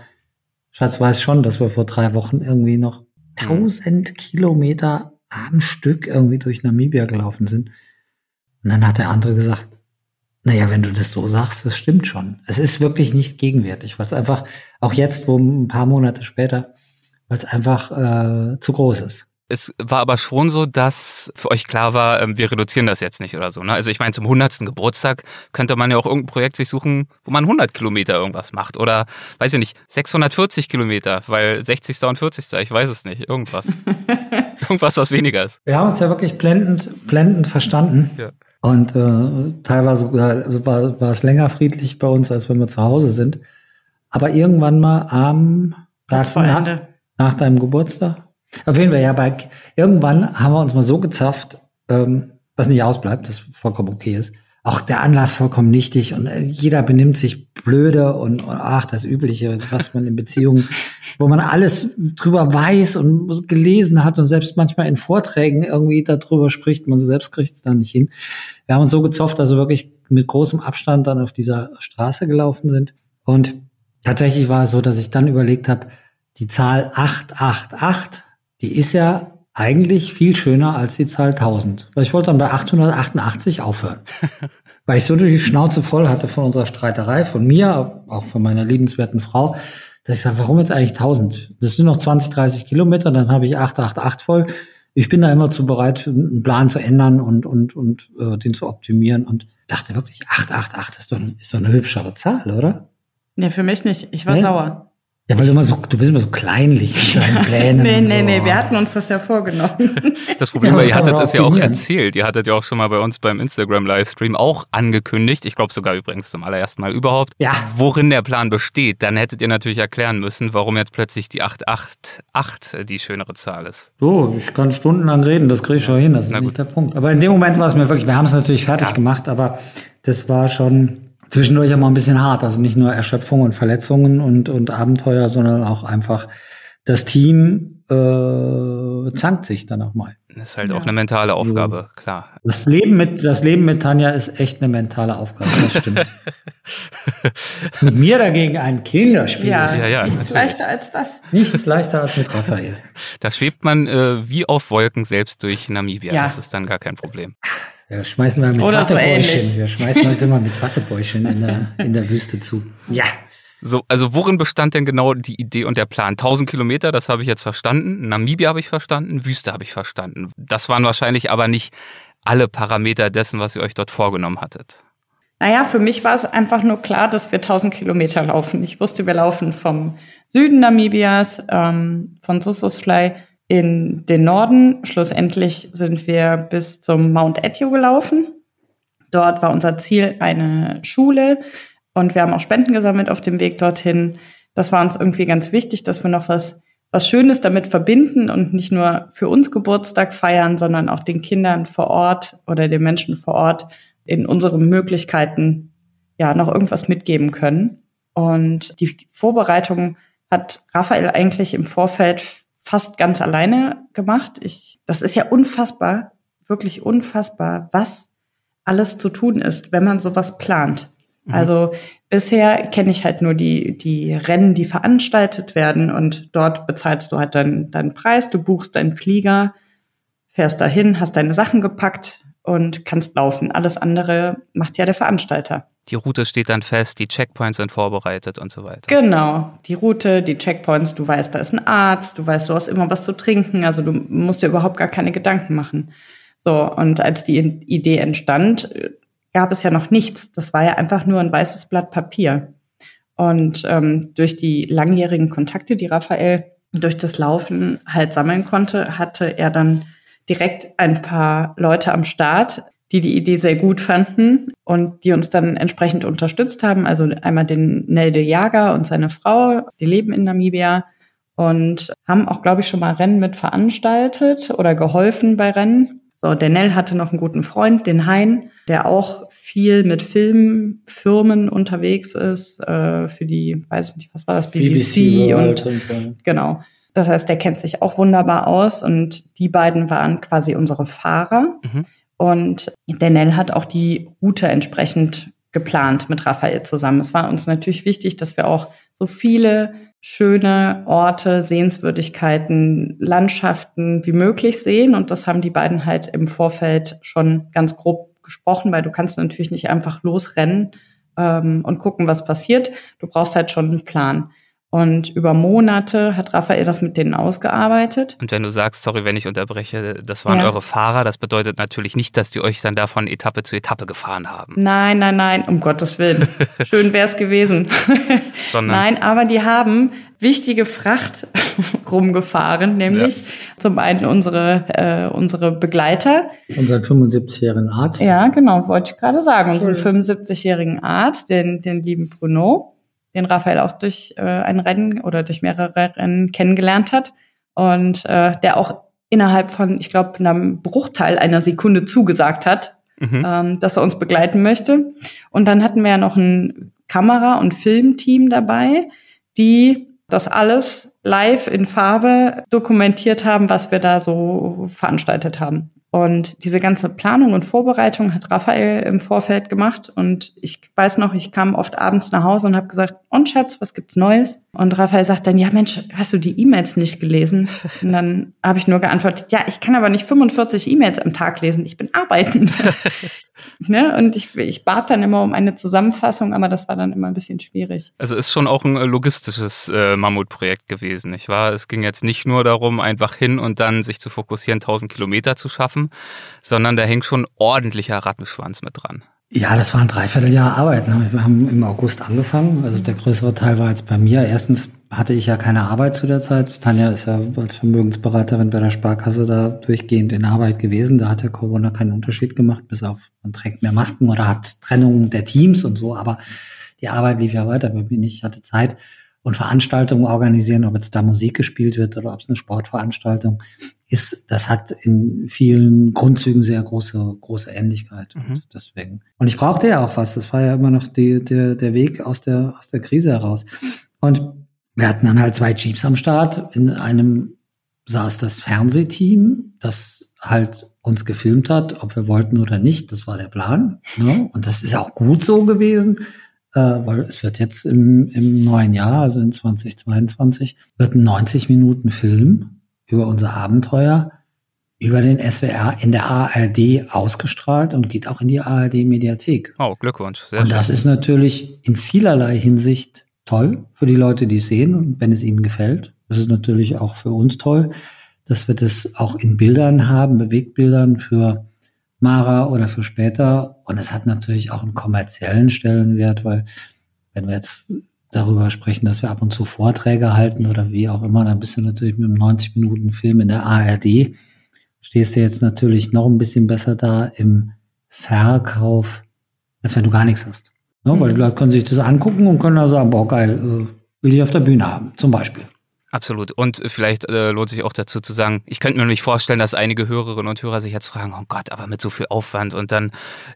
S1: Schatz weiß schon, dass wir vor drei Wochen irgendwie noch 1000 mhm. Kilometer am Stück irgendwie durch Namibia gelaufen sind. Und dann hat der andere gesagt, naja, wenn du das so sagst, das stimmt schon. Es ist wirklich nicht gegenwärtig, weil es einfach auch jetzt, wo ein paar Monate später, weil es einfach äh, zu groß ist.
S3: Es war aber schon so, dass für euch klar war, ähm, wir reduzieren das jetzt nicht oder so. Ne? Also ich meine, zum 100. Geburtstag könnte man ja auch irgendein Projekt sich suchen, wo man 100 Kilometer irgendwas macht. Oder, weiß ich nicht, 640 Kilometer, weil 60. und 40. Ich weiß es nicht, irgendwas. irgendwas, was weniger ist.
S1: Wir haben uns ja wirklich blendend, blendend verstanden. Ja. Und äh, teilweise äh, war, war es länger friedlich bei uns, als wenn wir zu Hause sind. Aber irgendwann mal am Tag nach, nach deinem Geburtstag? Auf jeden Fall, ja, bei, irgendwann haben wir uns mal so gezafft, ähm, was nicht ausbleibt, das vollkommen okay ist. Auch der Anlass vollkommen nichtig und äh, jeder benimmt sich blöde und, und ach, das Übliche, was man in Beziehungen, wo man alles drüber weiß und gelesen hat und selbst manchmal in Vorträgen irgendwie darüber spricht, man selbst kriegt es da nicht hin. Wir haben uns so gezofft, dass wir wirklich mit großem Abstand dann auf dieser Straße gelaufen sind. Und tatsächlich war es so, dass ich dann überlegt habe, die Zahl 888, die ist ja eigentlich viel schöner als die Zahl 1000. Weil ich wollte dann bei 888 aufhören. Weil ich so die Schnauze voll hatte von unserer Streiterei, von mir, auch von meiner liebenswerten Frau, Da ich sage, warum jetzt eigentlich 1000? Das sind noch 20, 30 Kilometer, dann habe ich 888 voll. Ich bin da immer zu bereit, einen Plan zu ändern und, und, und äh, den zu optimieren und dachte wirklich, 888 ist doch, ist doch eine hübschere Zahl, oder?
S4: Nee, für mich nicht. Ich war
S1: Nee?
S4: sauer.
S1: Ja, weil du immer so, du bist immer so kleinlich mit deinen Plänen.
S4: Nee, nee,
S1: so.
S4: nee, wir hatten uns das ja vorgenommen.
S3: Das Problem
S1: Ja,
S3: war,
S1: das
S3: ihr hattet es ja auch erzählt. Ihr hattet ja auch schon mal bei uns beim Instagram-Livestream auch angekündigt. Ich glaube sogar übrigens zum allerersten Mal überhaupt.
S1: Ja.
S3: Worin der Plan besteht. Dann hättet ihr natürlich erklären müssen, warum jetzt plötzlich die 888 die schönere Zahl ist.
S1: So, ich kann stundenlang reden, das kriege ich schon hin, das ist
S3: Na
S1: nicht der Punkt. Aber in dem Moment war es mir wirklich, wir haben es natürlich fertig
S3: Ja.
S1: gemacht, aber das war schon zwischendurch auch mal ein bisschen hart. Also nicht nur Erschöpfung und Verletzungen und, und Abenteuer, sondern auch einfach das Team äh, zankt sich dann auch mal.
S3: Das ist halt
S4: Ja.
S3: auch eine mentale Aufgabe, klar.
S1: Das Leben mit, das Leben mit Tanja ist echt eine mentale Aufgabe, das stimmt. mit mir dagegen ein Kinderspiel.
S4: Ja,
S3: Ja, ja,
S4: nichts
S3: natürlich.
S4: leichter als das.
S1: Nichts leichter als mit Raphael.
S3: Da schwebt man äh, wie auf Wolken selbst durch Namibia.
S4: Ja.
S3: Das ist dann gar kein Problem.
S1: Ja, schmeißen wir mit
S4: Oder so
S1: Wattebäuschen.
S4: ähnlich.
S1: wir schmeißen uns immer mit Wattebäuschen in der, in der Wüste zu. Ja.
S3: So, also worin bestand denn genau die Idee und der Plan? 1000 Kilometer, das habe ich jetzt verstanden. Namibia habe ich verstanden. Wüste habe ich verstanden. Das waren wahrscheinlich aber nicht alle Parameter dessen, was ihr euch dort vorgenommen hattet.
S4: Naja, für mich war es einfach nur klar, dass wir 1000 Kilometer laufen. Ich wusste, wir laufen vom Süden Namibias, ähm, von Susosfly in den Norden. Schlussendlich sind wir bis zum Mount Etio gelaufen. Dort war unser Ziel eine Schule und wir haben auch Spenden gesammelt auf dem Weg dorthin. Das war uns irgendwie ganz wichtig, dass wir noch was, was Schönes damit verbinden und nicht nur für uns Geburtstag feiern, sondern auch den Kindern vor Ort oder den Menschen vor Ort in unseren Möglichkeiten ja noch irgendwas mitgeben können. Und die Vorbereitung hat Raphael eigentlich im Vorfeld fast ganz alleine gemacht. Ich, das ist ja unfassbar, wirklich unfassbar, was alles zu tun ist, wenn man sowas plant. Also bisher kenne ich halt nur die, die Rennen, die veranstaltet werden und dort bezahlst du halt deinen, deinen Preis, du buchst deinen Flieger, fährst dahin, hast deine Sachen gepackt und kannst laufen. Alles andere macht ja der Veranstalter.
S3: Die Route steht dann fest, die Checkpoints sind vorbereitet und so weiter.
S4: Genau, die Route, die Checkpoints, du weißt, da ist ein Arzt, du weißt, du hast immer was zu trinken, also du musst dir überhaupt gar keine Gedanken machen. So, und als die Idee entstand, äh, gab es ja noch nichts. Das war ja einfach nur ein weißes Blatt Papier. Und ähm, durch die langjährigen Kontakte, die Raphael durch das Laufen halt sammeln konnte, hatte er dann direkt ein paar Leute am Start, die die Idee sehr gut fanden und die uns dann entsprechend unterstützt haben. Also einmal den Nelde Jager und seine Frau, die leben in Namibia und haben auch, glaube ich, schon mal Rennen mit veranstaltet oder geholfen bei Rennen. So, der Nell hatte noch einen guten Freund, den Hein, der auch viel mit Filmfirmen unterwegs ist, äh, für die, weiß ich nicht, was war das, BBC, und
S1: und so.
S4: Genau. Das heißt, der kennt sich auch wunderbar aus und die beiden waren quasi unsere Fahrer.
S3: Mhm.
S4: Und der Nell hat auch die Route entsprechend geplant mit Raphael zusammen. Es war uns natürlich wichtig, dass wir auch so viele schöne Orte, Sehenswürdigkeiten, Landschaften wie möglich sehen. Und das haben die beiden halt im Vorfeld schon ganz grob gesprochen, weil du kannst natürlich nicht einfach losrennen ähm, und gucken, was passiert. Du brauchst halt schon einen Plan. Und über Monate hat Raphael das mit denen ausgearbeitet.
S3: Und wenn du sagst, sorry, wenn ich unterbreche, das waren
S4: Ja.
S3: eure Fahrer, das bedeutet natürlich nicht, dass die euch dann davon Etappe zu Etappe gefahren haben.
S4: Nein, nein, nein, um Gottes Willen. Schön wär's gewesen.
S3: Sondern
S4: Nein, aber die haben wichtige Fracht rumgefahren, nämlich zum einen unsere, äh, unsere Begleiter.
S1: Unseren 75-jährigen Arzt.
S4: Ja, genau, wollte ich gerade sagen. Unseren
S1: Entschuldigung.
S4: 75-jährigen Arzt, den, den lieben Bruno, den Raphael auch durch äh, ein Rennen oder durch mehrere Rennen kennengelernt hat. Und äh, der auch innerhalb von, ich glaube, einem Bruchteil einer Sekunde zugesagt hat,
S3: mhm.
S4: ähm, dass er uns begleiten möchte. Und dann hatten wir ja noch ein Kamera- und Filmteam dabei, die das alles live in Farbe dokumentiert haben, was wir da so veranstaltet haben. Und diese ganze Planung und Vorbereitung hat Raphael im Vorfeld gemacht. Und ich weiß noch, ich kam oft abends nach Hause und habe gesagt, und Schatz, was gibt's Neues? Und Raphael sagt dann, ja Mensch, hast du die E-Mails nicht gelesen? Und dann habe ich nur geantwortet, ja, ich kann aber nicht 45 E-Mails am Tag lesen, ich bin arbeiten. ne? Und ich, ich bat dann immer um eine Zusammenfassung, aber das war dann immer ein bisschen schwierig.
S3: Also ist schon auch ein äh, logistisches äh, Mammutprojekt gewesen, nicht wahr? Es ging jetzt nicht nur darum, einfach hin und dann sich zu fokussieren, 1000 Kilometer zu schaffen, sondern da hängt schon ordentlicher Rattenschwanz mit dran.
S1: Ja, das war ein Dreivierteljahr Arbeit. Ne? Wir haben im August angefangen. Also der größere Teil war jetzt bei mir. Erstens hatte ich ja keine Arbeit zu der Zeit. Tanja ist ja als Vermögensberaterin bei der Sparkasse da durchgehend in Arbeit gewesen. Da hat ja Corona keinen Unterschied gemacht, bis auf man trägt mehr Masken oder hat Trennung der Teams und so. Aber die Arbeit lief ja weiter bei mir nicht. Ich hatte Zeit und Veranstaltungen organisieren, ob jetzt da Musik gespielt wird oder ob es eine Sportveranstaltung ist, das hat in vielen Grundzügen sehr große, große Ähnlichkeit. Mhm. Und deswegen. Und ich brauchte ja auch was. Das war ja immer noch die, der, der Weg aus der, aus der Krise heraus. Und wir hatten dann halt zwei Jeeps am Start. In einem saß das Fernsehteam, das halt uns gefilmt hat, ob wir wollten oder nicht. Das war der Plan. Ne? Und das ist auch gut so gewesen, äh, weil es wird jetzt im, im neuen Jahr, also in 2022, wird ein 90 Minuten Film über unser Abenteuer über den SWR in der ARD ausgestrahlt und geht auch in die ARD Mediathek.
S3: Oh, Glückwunsch.
S1: Sehr und das schön. ist natürlich in vielerlei Hinsicht toll für die Leute, die es sehen und wenn es ihnen gefällt. Das ist natürlich auch für uns toll, dass wir das auch in Bildern haben, Bewegtbildern für Mara oder für später. Und es hat natürlich auch einen kommerziellen Stellenwert, weil wenn wir jetzt darüber sprechen, dass wir ab und zu Vorträge halten oder wie auch immer, dann bist du natürlich mit einem 90-Minuten-Film in der ARD, stehst du jetzt natürlich noch ein bisschen besser da im Verkauf, als wenn du gar nichts hast. Ja, weil die Leute können sich das angucken und können dann sagen, boah, geil, äh, will ich auf der Bühne haben, zum Beispiel.
S3: Absolut. Und vielleicht äh, lohnt sich auch dazu zu sagen, ich könnte mir nämlich vorstellen, dass einige Hörerinnen und Hörer sich jetzt fragen, oh Gott, aber mit so viel Aufwand und dann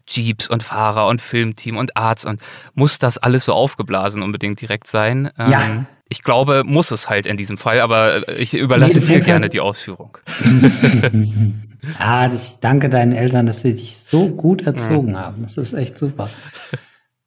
S3: Jeeps und Fahrer und Filmteam und Arzt und muss das alles so aufgeblasen unbedingt direkt sein?
S1: Ähm, ja.
S3: Ich glaube, muss es halt in diesem Fall, aber ich überlasse dir gerne die Ausführung.
S1: ah, ich danke deinen Eltern, dass sie dich so gut erzogen ja. haben. Das ist echt super.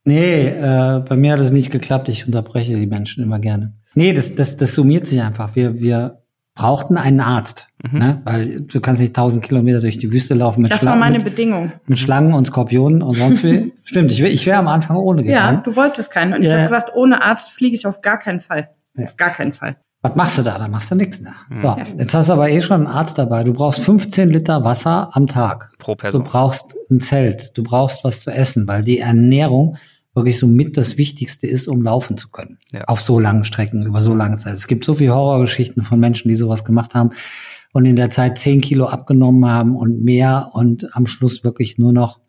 S1: Nee, äh, bei mir hat es nicht geklappt. Ich unterbreche die Menschen immer gerne. Nee, das, das, das summiert sich einfach. Wir, wir brauchten einen Arzt. Mhm. Ne? Weil du kannst nicht tausend Kilometer durch die Wüste laufen mit
S4: Das
S1: Schlangen,
S4: war meine Bedingung.
S1: Mit Schlangen und Skorpionen und sonst wie. Stimmt, ich, ich wäre am Anfang ohne gegangen.
S4: Ja, du wolltest keinen. Und ja. ich habe gesagt, ohne Arzt fliege ich auf gar keinen Fall. Auf gar keinen Fall.
S1: Was machst du da? Da machst du nichts mehr. So, ja. jetzt hast du aber eh schon einen Arzt dabei. Du brauchst 15 Liter Wasser am Tag.
S3: Pro Person.
S1: Du brauchst ein Zelt. Du brauchst was zu essen, weil die Ernährung wirklich so mit das Wichtigste ist, um laufen zu können. Ja. Auf so langen Strecken, über so lange Zeit. Es gibt so viele Horrorgeschichten von Menschen, die sowas gemacht haben und in der Zeit zehn Kilo abgenommen haben und mehr und am Schluss wirklich nur noch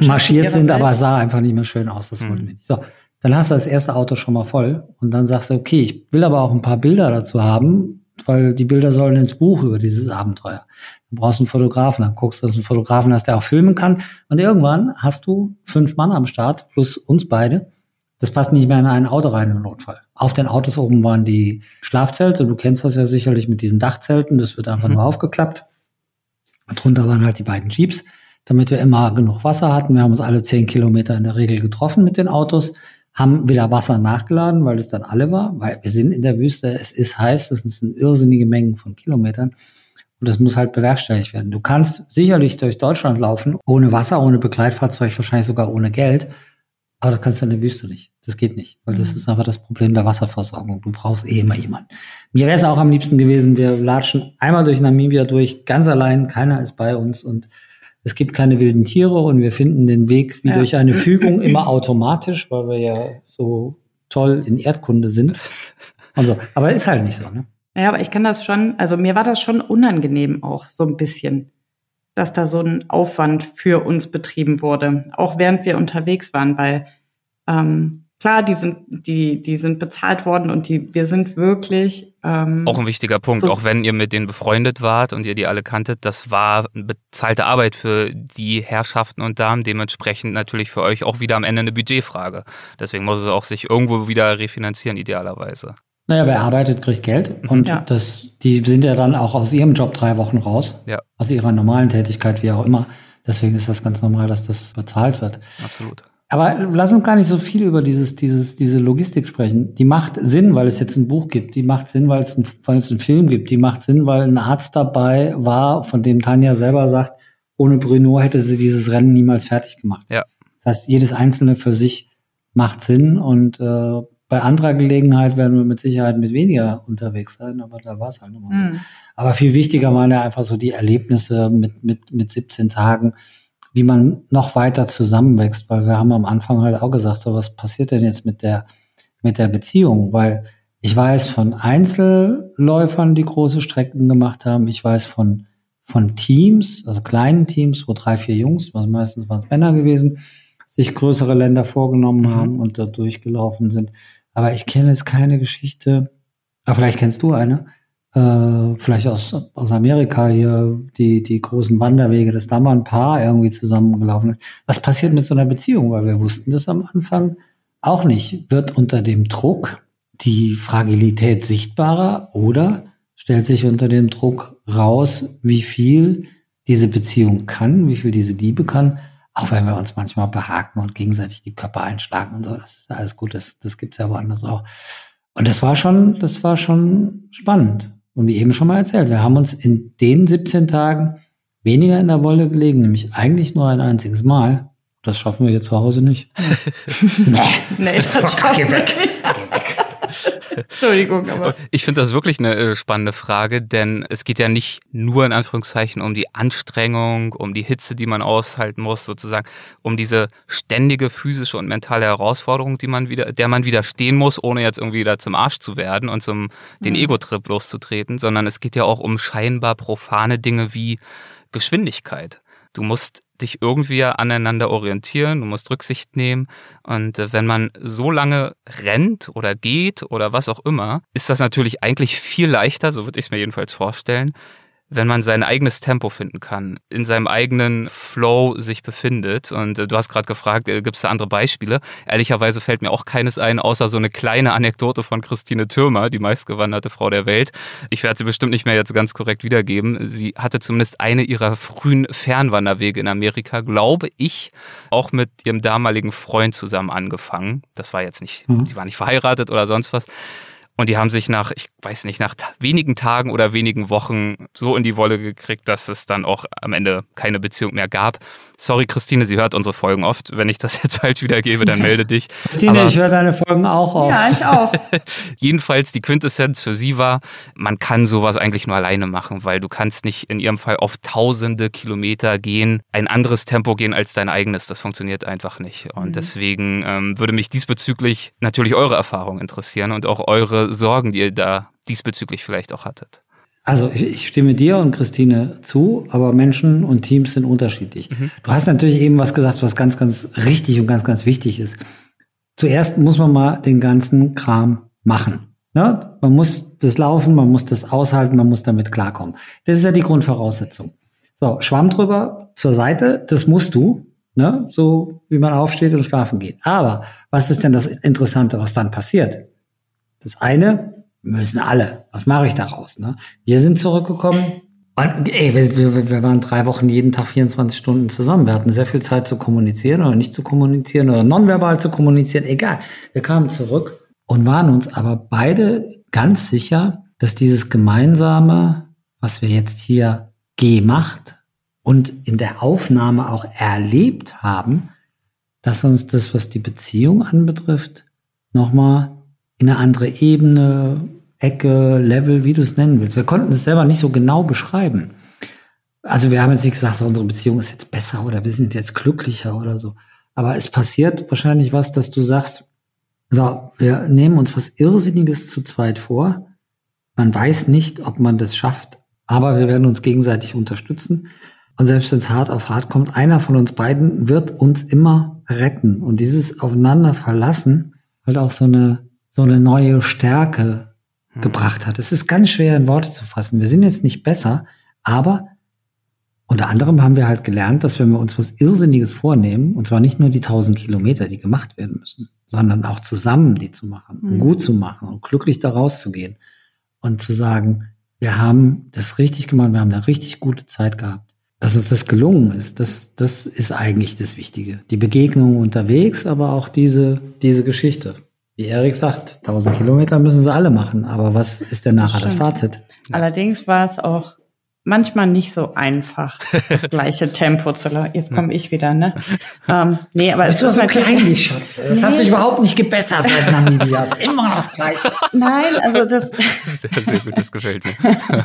S1: marschiert sind, aber sah einfach nicht mehr schön aus. Das mhm. wollten wir nicht. So. Dann hast du das erste Auto schon mal voll und dann sagst du, okay, ich will aber auch ein paar Bilder dazu haben, weil die Bilder sollen ins Buch über dieses Abenteuer. Du brauchst einen Fotografen, dann guckst du, dass du einen Fotografen hast, der auch filmen kann. Und irgendwann hast du fünf Mann am Start, plus uns beide. Das passt nicht mehr in ein Auto rein im Notfall. Auf den Autos oben waren die Schlafzelte. Du kennst das ja sicherlich mit diesen Dachzelten. Das wird einfach mhm. nur aufgeklappt. Und drunter waren halt die beiden Jeeps, damit wir immer genug Wasser hatten. Wir haben uns alle zehn Kilometer in der Regel getroffen mit den Autos, haben wieder Wasser nachgeladen, weil es dann alle war, weil wir sind in der Wüste, es ist heiß, das sind irrsinnige Mengen von Kilometern. Und das muss halt bewerkstelligt werden. Du kannst sicherlich durch Deutschland laufen, ohne Wasser, ohne Begleitfahrzeug, wahrscheinlich sogar ohne Geld. Aber das kannst du in der Wüste nicht. Das geht nicht. Weil das mhm. ist einfach das Problem der Wasserversorgung. Du brauchst eh immer jemanden. Mir wäre es auch am liebsten gewesen, wir latschen einmal durch Namibia durch, ganz allein, keiner ist bei uns und es gibt keine wilden Tiere und wir finden den Weg wie ja. durch eine Fügung immer automatisch, weil wir ja so toll in Erdkunde sind. Und so. Aber ist halt nicht so, ne?
S4: Ja, aber ich kann das schon, also mir war das schon unangenehm auch so ein bisschen, dass da so ein Aufwand für uns betrieben wurde, auch während wir unterwegs waren, weil ähm, klar, die sind, die, die sind bezahlt worden und die, wir sind wirklich.
S3: Ähm, auch ein wichtiger Punkt, so auch wenn ihr mit denen befreundet wart und ihr die alle kanntet, das war bezahlte Arbeit für die Herrschaften und Damen, dementsprechend natürlich für euch auch wieder am Ende eine Budgetfrage. Deswegen muss es auch sich irgendwo wieder refinanzieren, idealerweise.
S1: Naja, wer arbeitet, kriegt Geld. Und
S4: Ja.
S1: das, die sind ja dann auch aus ihrem Job drei Wochen raus.
S3: Ja.
S1: Aus ihrer normalen Tätigkeit, wie auch immer. Deswegen ist das ganz normal, dass das bezahlt wird.
S3: Absolut.
S1: Aber lass uns gar nicht so viel über dieses, dieses, diese Logistik sprechen. Die macht Sinn, weil es jetzt ein Buch gibt. Die macht Sinn, weil es, ein, weil es einen Film gibt. Die macht Sinn, weil ein Arzt dabei war, von dem Tanja selber sagt, ohne Bruno hätte sie dieses Rennen niemals fertig gemacht.
S3: Ja.
S1: Das heißt, jedes einzelne für sich macht Sinn und äh, bei anderer Gelegenheit werden wir mit Sicherheit mit weniger unterwegs sein, aber da war es halt nochmal so.
S4: Mhm.
S1: Aber viel wichtiger waren ja einfach so die Erlebnisse mit, mit, mit 17 Tagen, wie man noch weiter zusammenwächst, weil wir haben am Anfang halt auch gesagt, so was passiert denn jetzt mit der, mit der Beziehung? Weil ich weiß von Einzelläufern, die große Strecken gemacht haben, ich weiß von, von Teams, also kleinen Teams, wo drei, vier Jungs, also meistens waren es Männer gewesen, sich größere Länder vorgenommen
S3: Mhm.
S1: haben und da durchgelaufen sind. Aber ich kenne jetzt keine Geschichte, aber vielleicht kennst du eine, äh, vielleicht aus, aus Amerika hier, die, die großen Wanderwege, dass da mal ein Paar irgendwie zusammengelaufen ist. Was passiert mit so einer Beziehung? Weil wir wussten das am Anfang auch nicht. Wird unter dem Druck die Fragilität sichtbarer oder stellt sich unter dem Druck raus, wie viel diese Beziehung kann, wie viel diese Liebe kann, auch wenn wir uns manchmal behaken und gegenseitig die Köpfe einschlagen und so, das ist alles gut, das, das gibt's ja woanders auch. Und das war schon, das war schon spannend. Und wie eben schon mal erzählt, wir haben uns in den 17 Tagen weniger in der Wolle gelegen, nämlich eigentlich nur ein einziges Mal. Das schaffen wir hier zu Hause nicht. nee.
S4: Nee, das schaffen wir nicht. Entschuldigung, aber.
S3: Ich finde das wirklich eine äh, spannende Frage, denn es geht ja nicht nur in Anführungszeichen um die Anstrengung, um die Hitze, die man aushalten muss, sozusagen, um diese ständige physische und mentale Herausforderung, die man wieder, der man widerstehen muss, ohne jetzt irgendwie wieder zum Arsch zu werden und zum den
S4: Mhm.
S3: Ego-Trip loszutreten, sondern es geht ja auch um scheinbar profane Dinge wie Geschwindigkeit. Du musst dich irgendwie aneinander orientieren, du musst Rücksicht nehmen. Und äh, wenn man so lange rennt oder geht oder was auch immer, ist das natürlich eigentlich viel leichter, so würde ich es mir jedenfalls vorstellen, wenn man sein eigenes Tempo finden kann, in seinem eigenen Flow sich befindet. Und äh, du hast gerade gefragt, äh, gibt es da andere Beispiele? Ehrlicherweise fällt mir auch keines ein, außer so eine kleine Anekdote von Christine Türmer, die meistgewanderte Frau der Welt. Ich werde sie bestimmt nicht mehr jetzt ganz korrekt wiedergeben. Sie hatte zumindest eine ihrer frühen Fernwanderwege in Amerika, glaube ich, auch mit ihrem damaligen Freund zusammen angefangen. Das war jetzt nicht,
S1: Mhm.
S3: die war nicht verheiratet oder sonst was. Und die haben sich nach, ich weiß nicht, nach wenigen Tagen oder wenigen Wochen so in die Wolle gekriegt, dass es dann auch am Ende keine Beziehung mehr gab. Sorry, Christine, sie hört unsere Folgen oft. Wenn ich das jetzt falsch wiedergebe, dann melde dich.
S1: Christine,
S3: Aber-
S1: ich höre deine Folgen auch auf.
S4: Ja, ich auch.
S3: Jedenfalls die Quintessenz für sie war, man kann sowas eigentlich nur alleine machen, weil du kannst nicht in ihrem Fall auf tausende Kilometer gehen, ein anderes Tempo gehen als dein eigenes. Das funktioniert einfach nicht. Und
S4: Mhm.
S3: deswegen ähm, würde mich diesbezüglich natürlich eure Erfahrung interessieren und auch eure Sorgen, die ihr da diesbezüglich vielleicht auch hattet.
S1: Also ich, ich stimme dir und Christine zu, aber Menschen und Teams sind unterschiedlich. Du hast natürlich eben was gesagt, was ganz, ganz richtig und ganz, ganz wichtig ist. Zuerst muss man mal den ganzen Kram machen. Ne? Man muss das laufen, man muss das aushalten, man muss damit klarkommen. Das ist ja die Grundvoraussetzung. So, Schwamm drüber, zur Seite, das musst du, ne? so wie man aufsteht und schlafen geht. Aber was ist denn das Interessante, was dann passiert? Das eine müssen alle. Was mache ich daraus? Ne? Wir sind zurückgekommen. Und, ey, wir, wir, wir waren drei Wochen jeden Tag 24 Stunden zusammen. Wir hatten sehr viel Zeit zu kommunizieren oder nicht zu kommunizieren oder nonverbal zu kommunizieren. Egal. Wir kamen zurück und waren uns aber beide ganz sicher, dass dieses gemeinsame, was wir jetzt hier gemacht und in der Aufnahme auch erlebt haben, dass uns das, was die Beziehung anbetrifft, nochmal in eine andere Ebene, Ecke, Level, wie du es nennen willst. Wir konnten es selber nicht so genau beschreiben. Also wir haben jetzt nicht gesagt, so, unsere Beziehung ist jetzt besser oder wir sind jetzt glücklicher oder so. Aber es passiert wahrscheinlich was, dass du sagst, so, wir nehmen uns was Irrsinniges zu zweit vor. Man weiß nicht, ob man das schafft, aber wir werden uns gegenseitig unterstützen. Und selbst wenn es hart auf hart kommt, einer von uns beiden wird uns immer retten. Und dieses Aufeinander verlassen halt auch so eine, so eine neue Stärke gebracht hat. Es ist ganz schwer in Worte zu fassen. Wir sind jetzt nicht besser, aber unter anderem haben wir halt gelernt, dass wenn wir uns was Irrsinniges vornehmen, und zwar nicht nur die 1000 Kilometer, die gemacht werden müssen, sondern auch zusammen die zu machen, mhm. gut zu machen und glücklich da rauszugehen und zu sagen, wir haben das richtig gemacht, wir haben eine richtig gute Zeit gehabt. Dass uns das gelungen ist, das, das ist eigentlich das Wichtige. Die Begegnung unterwegs, aber auch diese, diese Geschichte. Wie Erik sagt, 1000 Kilometer müssen sie alle machen, aber was ist denn nachher das, das Fazit?
S4: Allerdings war es auch manchmal nicht so einfach, das gleiche Tempo zu laufen. Jetzt komme ich wieder, ne? Ähm, nee, aber
S1: es ist so kleinlich, Schatz. Das nee. hat sich überhaupt nicht gebessert seit Namibia. ist immer noch das Gleiche.
S4: Nein, also das.
S3: Sehr, sehr gut, das gefällt mir.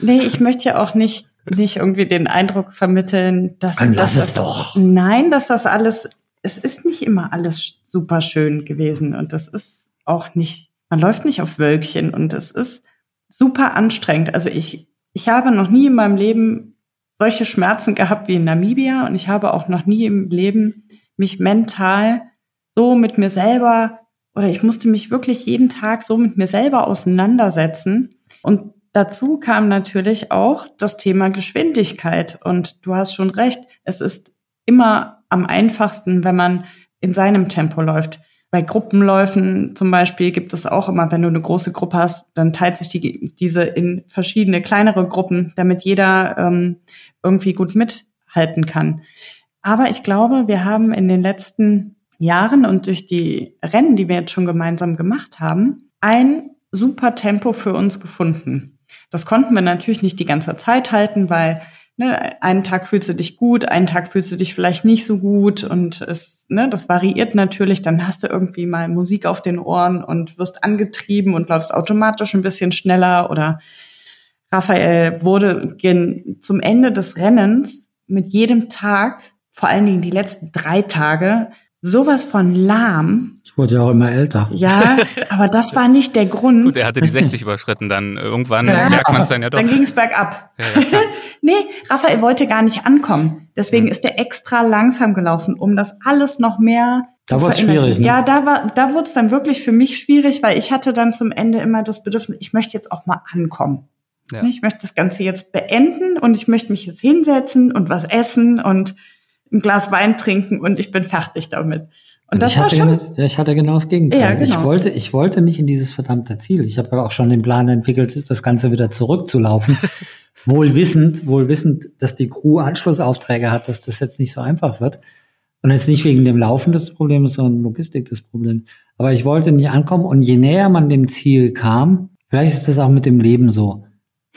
S4: nee, ich möchte ja auch nicht, nicht irgendwie den Eindruck vermitteln, dass,
S1: Dann
S4: dass
S1: das doch.
S4: Nein, dass das alles, es ist nicht immer alles super schön gewesen und das ist auch nicht, man läuft nicht auf Wölkchen und es ist super anstrengend. Also ich ich habe noch nie in meinem Leben solche Schmerzen gehabt wie in Namibia und ich habe auch noch nie im Leben mich mental so mit mir selber oder ich musste mich wirklich jeden Tag so mit mir selber auseinandersetzen. Und dazu kam natürlich auch das Thema Geschwindigkeit. Und du hast schon recht, es ist immer am einfachsten, wenn man in seinem Tempo läuft. Bei Gruppenläufen zum Beispiel gibt es auch immer, wenn du eine große Gruppe hast, dann teilt sich die, diese in verschiedene kleinere Gruppen, damit jeder ähm, irgendwie gut mithalten kann. Aber ich glaube, wir haben in den letzten Jahren und durch die Rennen, die wir jetzt schon gemeinsam gemacht haben, ein super Tempo für uns gefunden. Das konnten wir natürlich nicht die ganze Zeit halten, weil ne, einen Tag fühlst du dich gut, einen Tag fühlst du dich vielleicht nicht so gut und es, ne, das variiert natürlich. Dann hast du irgendwie mal Musik auf den Ohren und wirst angetrieben und läufst automatisch ein bisschen schneller oder Raphael wurde zum Ende des Rennens mit jedem Tag, vor allen Dingen die letzten drei Tage, sowas von lahm.
S1: Ich wurde ja auch immer älter.
S4: Ja, aber das war nicht der Grund.
S3: Gut, er hatte die 60 überschritten, dann irgendwann ja, merkt man es dann ja doch.
S4: Dann ging es bergab. Ja, ja, nee, Raphael wollte gar nicht ankommen. Deswegen hm. ist er extra langsam gelaufen, um das alles noch mehr
S1: da wurde es schwierig. Ne?
S4: Ja, da war, da wurde es dann wirklich für mich schwierig, weil ich hatte dann zum Ende immer das Bedürfnis, ich möchte jetzt auch mal ankommen. Ja. Ich möchte das Ganze jetzt beenden und ich möchte mich jetzt hinsetzen und was essen und ein Glas Wein trinken und ich bin fertig damit. Und das
S1: ich, hatte
S4: war
S1: schon, genau, ich hatte genau das Gegenteil.
S4: Ja, genau.
S1: Ich wollte, ich wollte nicht in dieses verdammte Ziel. Ich habe auch schon den Plan entwickelt, das Ganze wieder zurückzulaufen. wohl wissend, wohl wissend, dass die Crew Anschlussaufträge hat, dass das jetzt nicht so einfach wird. Und jetzt nicht wegen dem Laufen das Problem ist, sondern Logistik das Problem. Aber ich wollte nicht ankommen und je näher man dem Ziel kam, vielleicht ist das auch mit dem Leben so,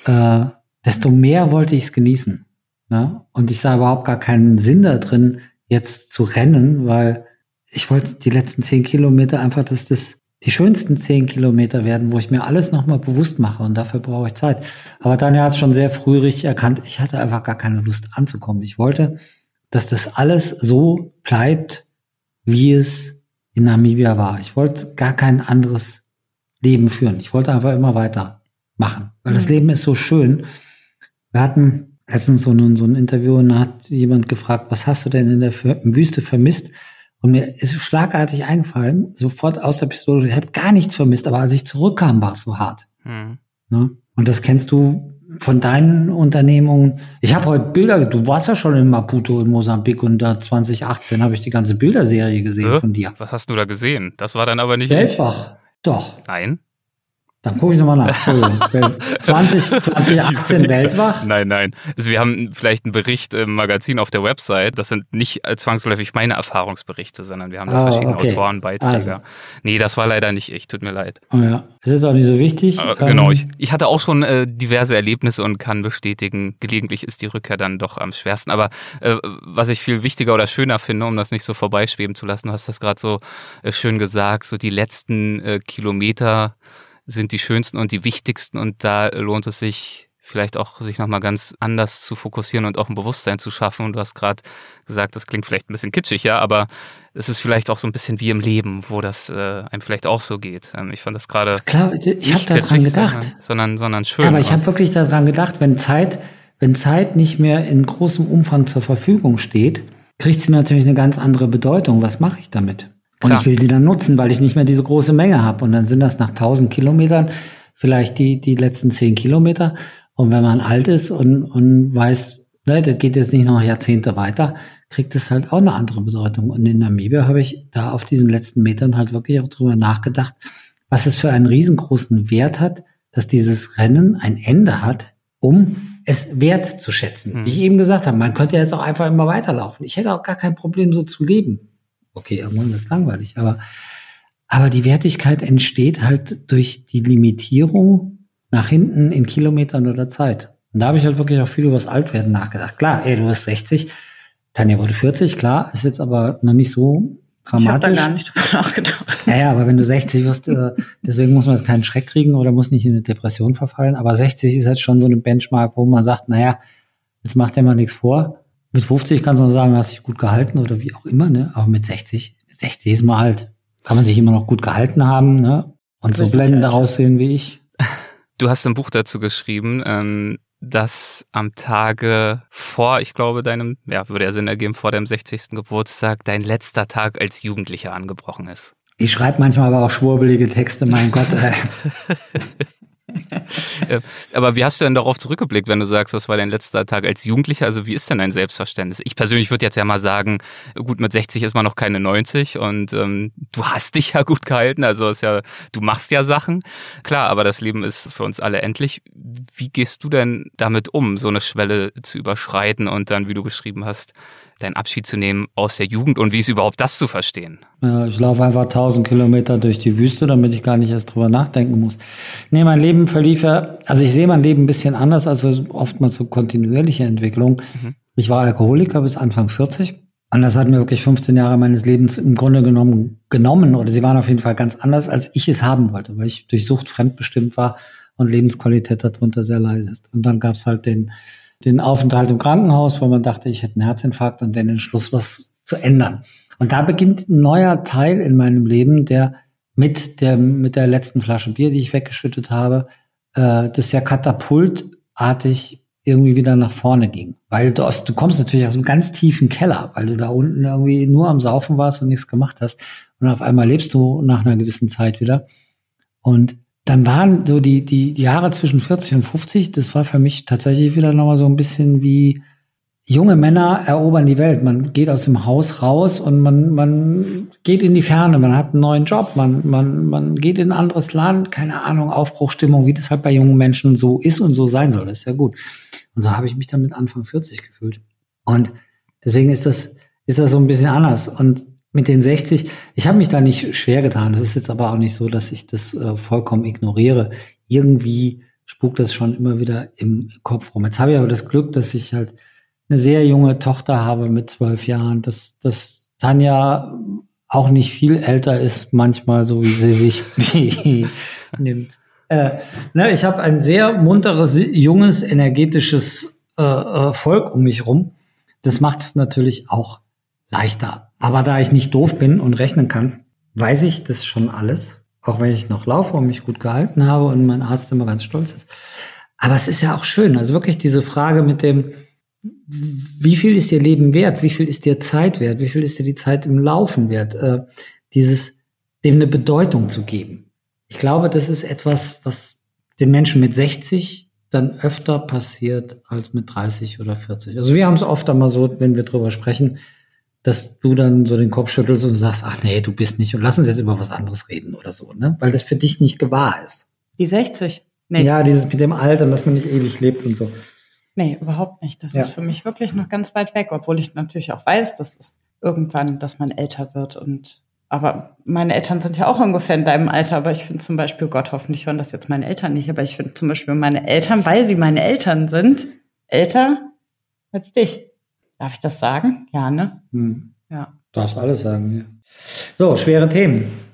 S1: äh, desto mehr wollte ich es genießen. Ne? Und ich sah überhaupt gar keinen Sinn da drin, jetzt zu rennen, weil ich wollte die letzten zehn Kilometer einfach, dass das die schönsten zehn Kilometer werden, wo ich mir alles nochmal bewusst mache und dafür brauche ich Zeit. Aber Daniel hat es schon sehr früh richtig erkannt, ich hatte einfach gar keine Lust anzukommen. Ich wollte, dass das alles so bleibt, wie es in Namibia war. Ich wollte gar kein anderes Leben führen. Ich wollte einfach immer weiter machen, weil mhm. das Leben ist so schön. Wir hatten letztens so ein, so ein Interview und da hat jemand gefragt, was hast du denn in der Wüste vermisst? Und mir ist schlagartig eingefallen, sofort aus der Pistole, ich habe gar nichts vermisst, aber als ich zurückkam, war es so hart. Mhm. Ne? Und das kennst du von deinen Unternehmungen. Ich habe heute Bilder, du warst ja schon in Maputo in Mosambik und da 2018 habe ich die ganze Bilderserie gesehen äh? von dir.
S3: Was hast du da gesehen? Das war dann aber nicht.
S1: Weltwach. Doch.
S3: Nein.
S1: Dann gucke ich nochmal nach. Entschuldigung. 20, 2018 Weltwach?
S3: Nein, nein. Also wir haben vielleicht einen Bericht im Magazin auf der Website. Das sind nicht zwangsläufig meine Erfahrungsberichte, sondern wir haben da oh, verschiedene okay. Autorenbeiträge. Also. Nee, das war leider nicht ich. Tut mir leid.
S1: Oh ja. Ist jetzt auch nicht so wichtig.
S3: Äh, genau. Ich, ich, hatte auch schon äh, diverse Erlebnisse und kann bestätigen, gelegentlich ist die Rückkehr dann doch am schwersten. Aber äh, was ich viel wichtiger oder schöner finde, um das nicht so vorbeischweben zu lassen, du hast das gerade so äh, schön gesagt, so die letzten äh, Kilometer sind die schönsten und die wichtigsten und da lohnt es sich vielleicht auch, sich nochmal ganz anders zu fokussieren und auch ein Bewusstsein zu schaffen. Und du hast gerade gesagt, das klingt vielleicht ein bisschen kitschig, ja, aber es ist vielleicht auch so ein bisschen wie im Leben, wo das äh, einem vielleicht auch so geht. Ähm, ich fand das gerade.
S1: Klar, ich habe daran gedacht.
S3: Sondern, sondern schön.
S1: aber ich habe wirklich daran gedacht, wenn Zeit, wenn Zeit nicht mehr in großem Umfang zur Verfügung steht, kriegt sie natürlich eine ganz andere Bedeutung. Was mache ich damit? Und Klar. ich will sie dann nutzen, weil ich nicht mehr diese große Menge habe. Und dann sind das nach 1000 Kilometern vielleicht die, die letzten 10 Kilometer. Und wenn man alt ist und, und weiß, ne, das geht jetzt nicht noch Jahrzehnte weiter, kriegt es halt auch eine andere Bedeutung. Und in Namibia habe ich da auf diesen letzten Metern halt wirklich auch drüber nachgedacht, was es für einen riesengroßen Wert hat, dass dieses Rennen ein Ende hat, um es wert zu schätzen. Mhm. Wie ich eben gesagt habe, man könnte jetzt auch einfach immer weiterlaufen. Ich hätte auch gar kein Problem, so zu leben. Okay, irgendwann ist langweilig, aber, aber die Wertigkeit entsteht halt durch die Limitierung nach hinten in Kilometern oder Zeit. Und da habe ich halt wirklich auch viel über das Altwerden nachgedacht. Klar, ey, du bist 60, Tanja wurde 40, klar, ist jetzt aber noch nicht so dramatisch. Ich habe da
S4: gar nicht drüber nachgedacht.
S1: Ja, ja, aber wenn du 60 wirst, äh, deswegen muss man jetzt keinen Schreck kriegen oder muss nicht in eine Depression verfallen. Aber 60 ist jetzt schon so eine Benchmark, wo man sagt, naja, jetzt macht er mal nichts vor. Mit 50 kannst du noch sagen, hast dich gut gehalten oder wie auch immer, ne? Aber mit 60, 60 ist man halt, kann man sich immer noch gut gehalten haben, ne? Und so blendend aussehen wie ich.
S3: Du hast ein Buch dazu geschrieben, ähm, dass am Tage vor, ich glaube, deinem, ja, würde ja Sinn ergeben, vor deinem 60. Geburtstag, dein letzter Tag als Jugendlicher angebrochen ist.
S1: Ich schreibe manchmal aber auch schwurbelige Texte, mein Gott. Ey.
S3: Aber wie hast du denn darauf zurückgeblickt, wenn du sagst, das war dein letzter Tag als Jugendlicher? Also wie ist denn dein Selbstverständnis? Ich persönlich würde jetzt ja mal sagen, gut, mit 60 ist man noch keine 90 und ähm, du hast dich ja gut gehalten, also ist ja, du machst ja Sachen. Klar, aber das Leben ist für uns alle endlich. Wie gehst du denn damit um, so eine Schwelle zu überschreiten und dann, wie du geschrieben hast, deinen Abschied zu nehmen aus der Jugend und wie ist überhaupt das zu verstehen?
S1: Ja, ich laufe einfach 1000 Kilometer durch die Wüste, damit ich gar nicht erst drüber nachdenken muss. Nee, mein Leben verlief ja, also ich sehe mein Leben ein bisschen anders als oftmals so kontinuierliche Entwicklung. Mhm. Ich war Alkoholiker bis Anfang 40. Und das hat mir wirklich 15 Jahre meines Lebens im Grunde genommen genommen, oder sie waren auf jeden Fall ganz anders, als ich es haben wollte, weil ich durch Sucht fremdbestimmt war und Lebensqualität darunter sehr leise ist. Und dann gab es halt den den Aufenthalt im Krankenhaus, wo man dachte, ich hätte einen Herzinfarkt und den Entschluss, was zu ändern. Und da beginnt ein neuer Teil in meinem Leben, der mit der, mit der letzten Flasche Bier, die ich weggeschüttet habe, äh, das ja katapultartig irgendwie wieder nach vorne ging. Weil du, aus, du kommst natürlich aus einem ganz tiefen Keller, weil du da unten irgendwie nur am Saufen warst und nichts gemacht hast. Und auf einmal lebst du nach einer gewissen Zeit wieder. Und dann waren so die, die, Jahre zwischen 40 und 50, das war für mich tatsächlich wieder nochmal so ein bisschen wie junge Männer erobern die Welt. Man geht aus dem Haus raus und man, man geht in die Ferne, man hat einen neuen Job, man, man, man geht in ein anderes Land, keine Ahnung, Aufbruchstimmung, wie das halt bei jungen Menschen so ist und so sein soll, das ist ja gut. Und so habe ich mich dann mit Anfang 40 gefühlt. Und deswegen ist das, ist das so ein bisschen anders. Und mit den 60, ich habe mich da nicht schwer getan. Das ist jetzt aber auch nicht so, dass ich das äh, vollkommen ignoriere. Irgendwie spukt das schon immer wieder im Kopf rum. Jetzt habe ich aber das Glück, dass ich halt eine sehr junge Tochter habe mit zwölf Jahren, dass, dass Tanja auch nicht viel älter ist, manchmal so wie sie sich nimmt. Äh, ne, ich habe ein sehr munteres, junges, energetisches äh, äh Volk um mich rum. Das macht es natürlich auch leichter. Aber da ich nicht doof bin und rechnen kann, weiß ich das schon alles. Auch wenn ich noch laufe und mich gut gehalten habe und mein Arzt immer ganz stolz ist. Aber es ist ja auch schön. Also wirklich diese Frage mit dem, wie viel ist dir Leben wert? Wie viel ist dir Zeit wert? Wie viel ist dir die Zeit im Laufen wert? Äh, dieses, dem eine Bedeutung zu geben. Ich glaube, das ist etwas, was den Menschen mit 60 dann öfter passiert als mit 30 oder 40. Also wir haben es oft einmal so, wenn wir drüber sprechen, dass du dann so den Kopf schüttelst und sagst, ach nee, du bist nicht und lass uns jetzt über was anderes reden oder so, ne? Weil das für dich nicht gewahr ist.
S4: Die 60?
S1: Nee. Ja, dieses mit dem Alter, dass man nicht ewig lebt und so.
S4: Nee, überhaupt nicht. Das ja. ist für mich wirklich noch ganz weit weg, obwohl ich natürlich auch weiß, dass es irgendwann, dass man älter wird und aber meine Eltern sind ja auch ungefähr in deinem Alter, aber ich finde zum Beispiel, Gott, hoffentlich hören das jetzt meine Eltern nicht, aber ich finde zum Beispiel meine Eltern, weil sie meine Eltern sind, älter als dich. Darf ich das sagen? Ja, ne? Hm.
S1: Ja. Darfst alles sagen, ja. So, schwere Themen.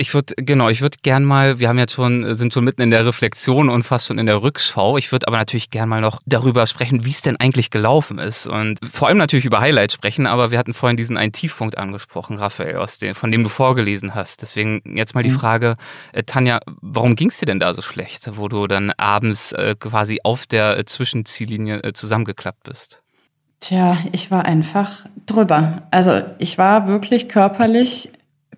S3: Ich würde, genau, ich würde gern mal, wir haben jetzt schon, sind schon mitten in der Reflexion und fast schon in der Rückschau. Ich würde aber natürlich gern mal noch darüber sprechen, wie es denn eigentlich gelaufen ist. Und vor allem natürlich über Highlights sprechen, aber wir hatten vorhin diesen einen Tiefpunkt angesprochen, Raphael, aus dem, von dem du vorgelesen hast. Deswegen jetzt mal die mhm. Frage, äh, Tanja, warum ging es dir denn da so schlecht, wo du dann abends äh, quasi auf der Zwischenziellinie äh, zusammengeklappt bist?
S4: Tja, ich war einfach drüber. Also ich war wirklich körperlich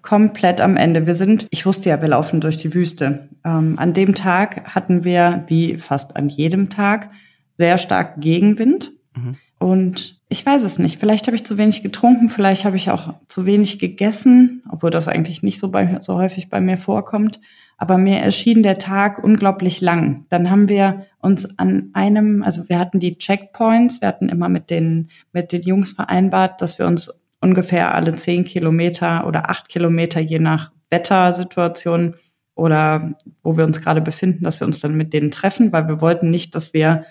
S4: komplett am Ende. Wir sind, ich wusste ja, wir laufen durch die Wüste. Ähm, an dem Tag hatten wir, wie fast an jedem Tag, sehr stark Gegenwind. Mhm. Und ich weiß es nicht. Vielleicht habe ich zu wenig getrunken, vielleicht habe ich auch zu wenig gegessen, obwohl das eigentlich nicht so, bei, so häufig bei mir vorkommt. Aber mir erschien der Tag unglaublich lang. Dann haben wir uns an einem, also wir hatten die Checkpoints, wir hatten immer mit den, mit den Jungs vereinbart, dass wir uns ungefähr alle zehn Kilometer oder acht Kilometer, je nach Wettersituation oder wo wir uns gerade befinden, dass wir uns dann mit denen treffen, weil wir wollten nicht, dass wir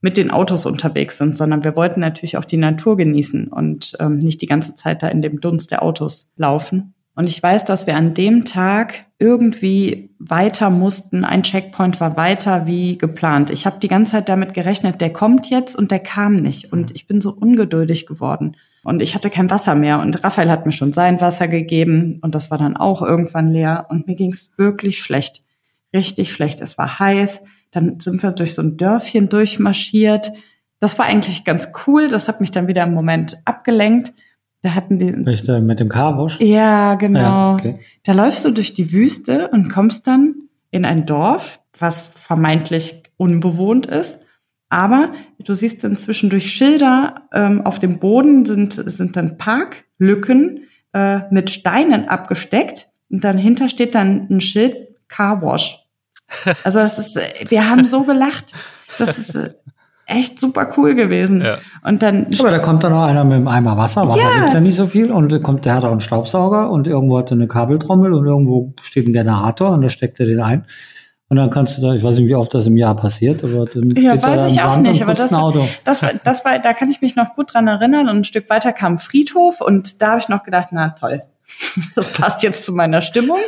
S4: mit den Autos unterwegs sind, sondern wir wollten natürlich auch die Natur genießen und ähm, nicht die ganze Zeit da in dem Dunst der Autos laufen. Und ich weiß, dass wir an dem Tag irgendwie weiter mussten. Ein Checkpoint war weiter wie geplant. Ich habe die ganze Zeit damit gerechnet, der kommt jetzt und der kam nicht. Und ich bin so ungeduldig geworden. Und ich hatte kein Wasser mehr. Und Raphael hat mir schon sein Wasser gegeben. Und das war dann auch irgendwann leer. Und mir ging es wirklich schlecht. Richtig schlecht. Es war heiß. Dann sind wir durch so ein Dörfchen durchmarschiert. Das war eigentlich ganz cool. Das hat mich dann wieder im Moment abgelenkt. Da hatten die.
S1: Richter mit dem Carwash?
S4: Ja, genau. Ja, okay. Da läufst du durch die Wüste und kommst dann in ein Dorf, was vermeintlich unbewohnt ist. Aber du siehst inzwischen durch Schilder ähm, auf dem Boden sind, sind dann Parklücken äh, mit Steinen abgesteckt. Und dahinter steht dann ein Schild Carwash. Also das ist, wir haben so gelacht. Das ist äh, echt super cool gewesen. Ja. Und dann.
S1: Aber da kommt dann auch einer mit einem Eimer Wasser. Wasser ja. gibt's ja nicht so viel. Und kommt, der hat auch einen Staubsauger und irgendwo hat er eine Kabeltrommel und irgendwo steht ein Generator und da steckt er den ein. Und dann kannst du da, ich weiß nicht, wie oft das im Jahr passiert, aber dann
S4: ja, steht weiß da ich auch nicht, aber das, das, war, das war, da kann ich mich noch gut dran erinnern. Und ein Stück weiter kam Friedhof und da habe ich noch gedacht, na toll, das passt jetzt zu meiner Stimmung.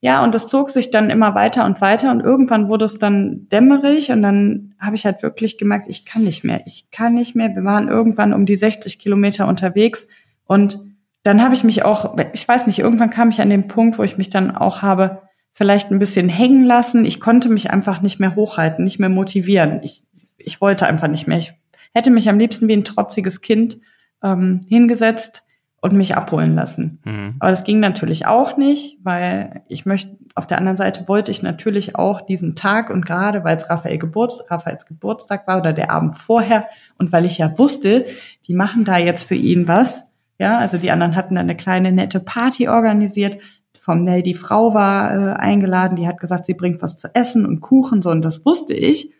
S4: Ja, und das zog sich dann immer weiter und weiter und irgendwann wurde es dann dämmerig und dann habe ich halt wirklich gemerkt, ich kann nicht mehr, ich kann nicht mehr. Wir waren irgendwann um die 60 Kilometer unterwegs und dann habe ich mich auch, ich weiß nicht, irgendwann kam ich an den Punkt, wo ich mich dann auch habe vielleicht ein bisschen hängen lassen. Ich konnte mich einfach nicht mehr hochhalten, nicht mehr motivieren. Ich, ich wollte einfach nicht mehr. Ich hätte mich am liebsten wie ein trotziges Kind ähm, hingesetzt und mich abholen lassen. Mhm. Aber das ging natürlich auch nicht, weil ich möchte, auf der anderen Seite wollte ich natürlich auch diesen Tag und gerade weil es Raphael Geburts, Raphaels Geburtstag war oder der Abend vorher und weil ich ja wusste, die machen da jetzt für ihn was. Ja, also die anderen hatten eine kleine nette Party organisiert. Vom Nell, die Frau war äh, eingeladen, die hat gesagt, sie bringt was zu essen und Kuchen so und das wusste ich.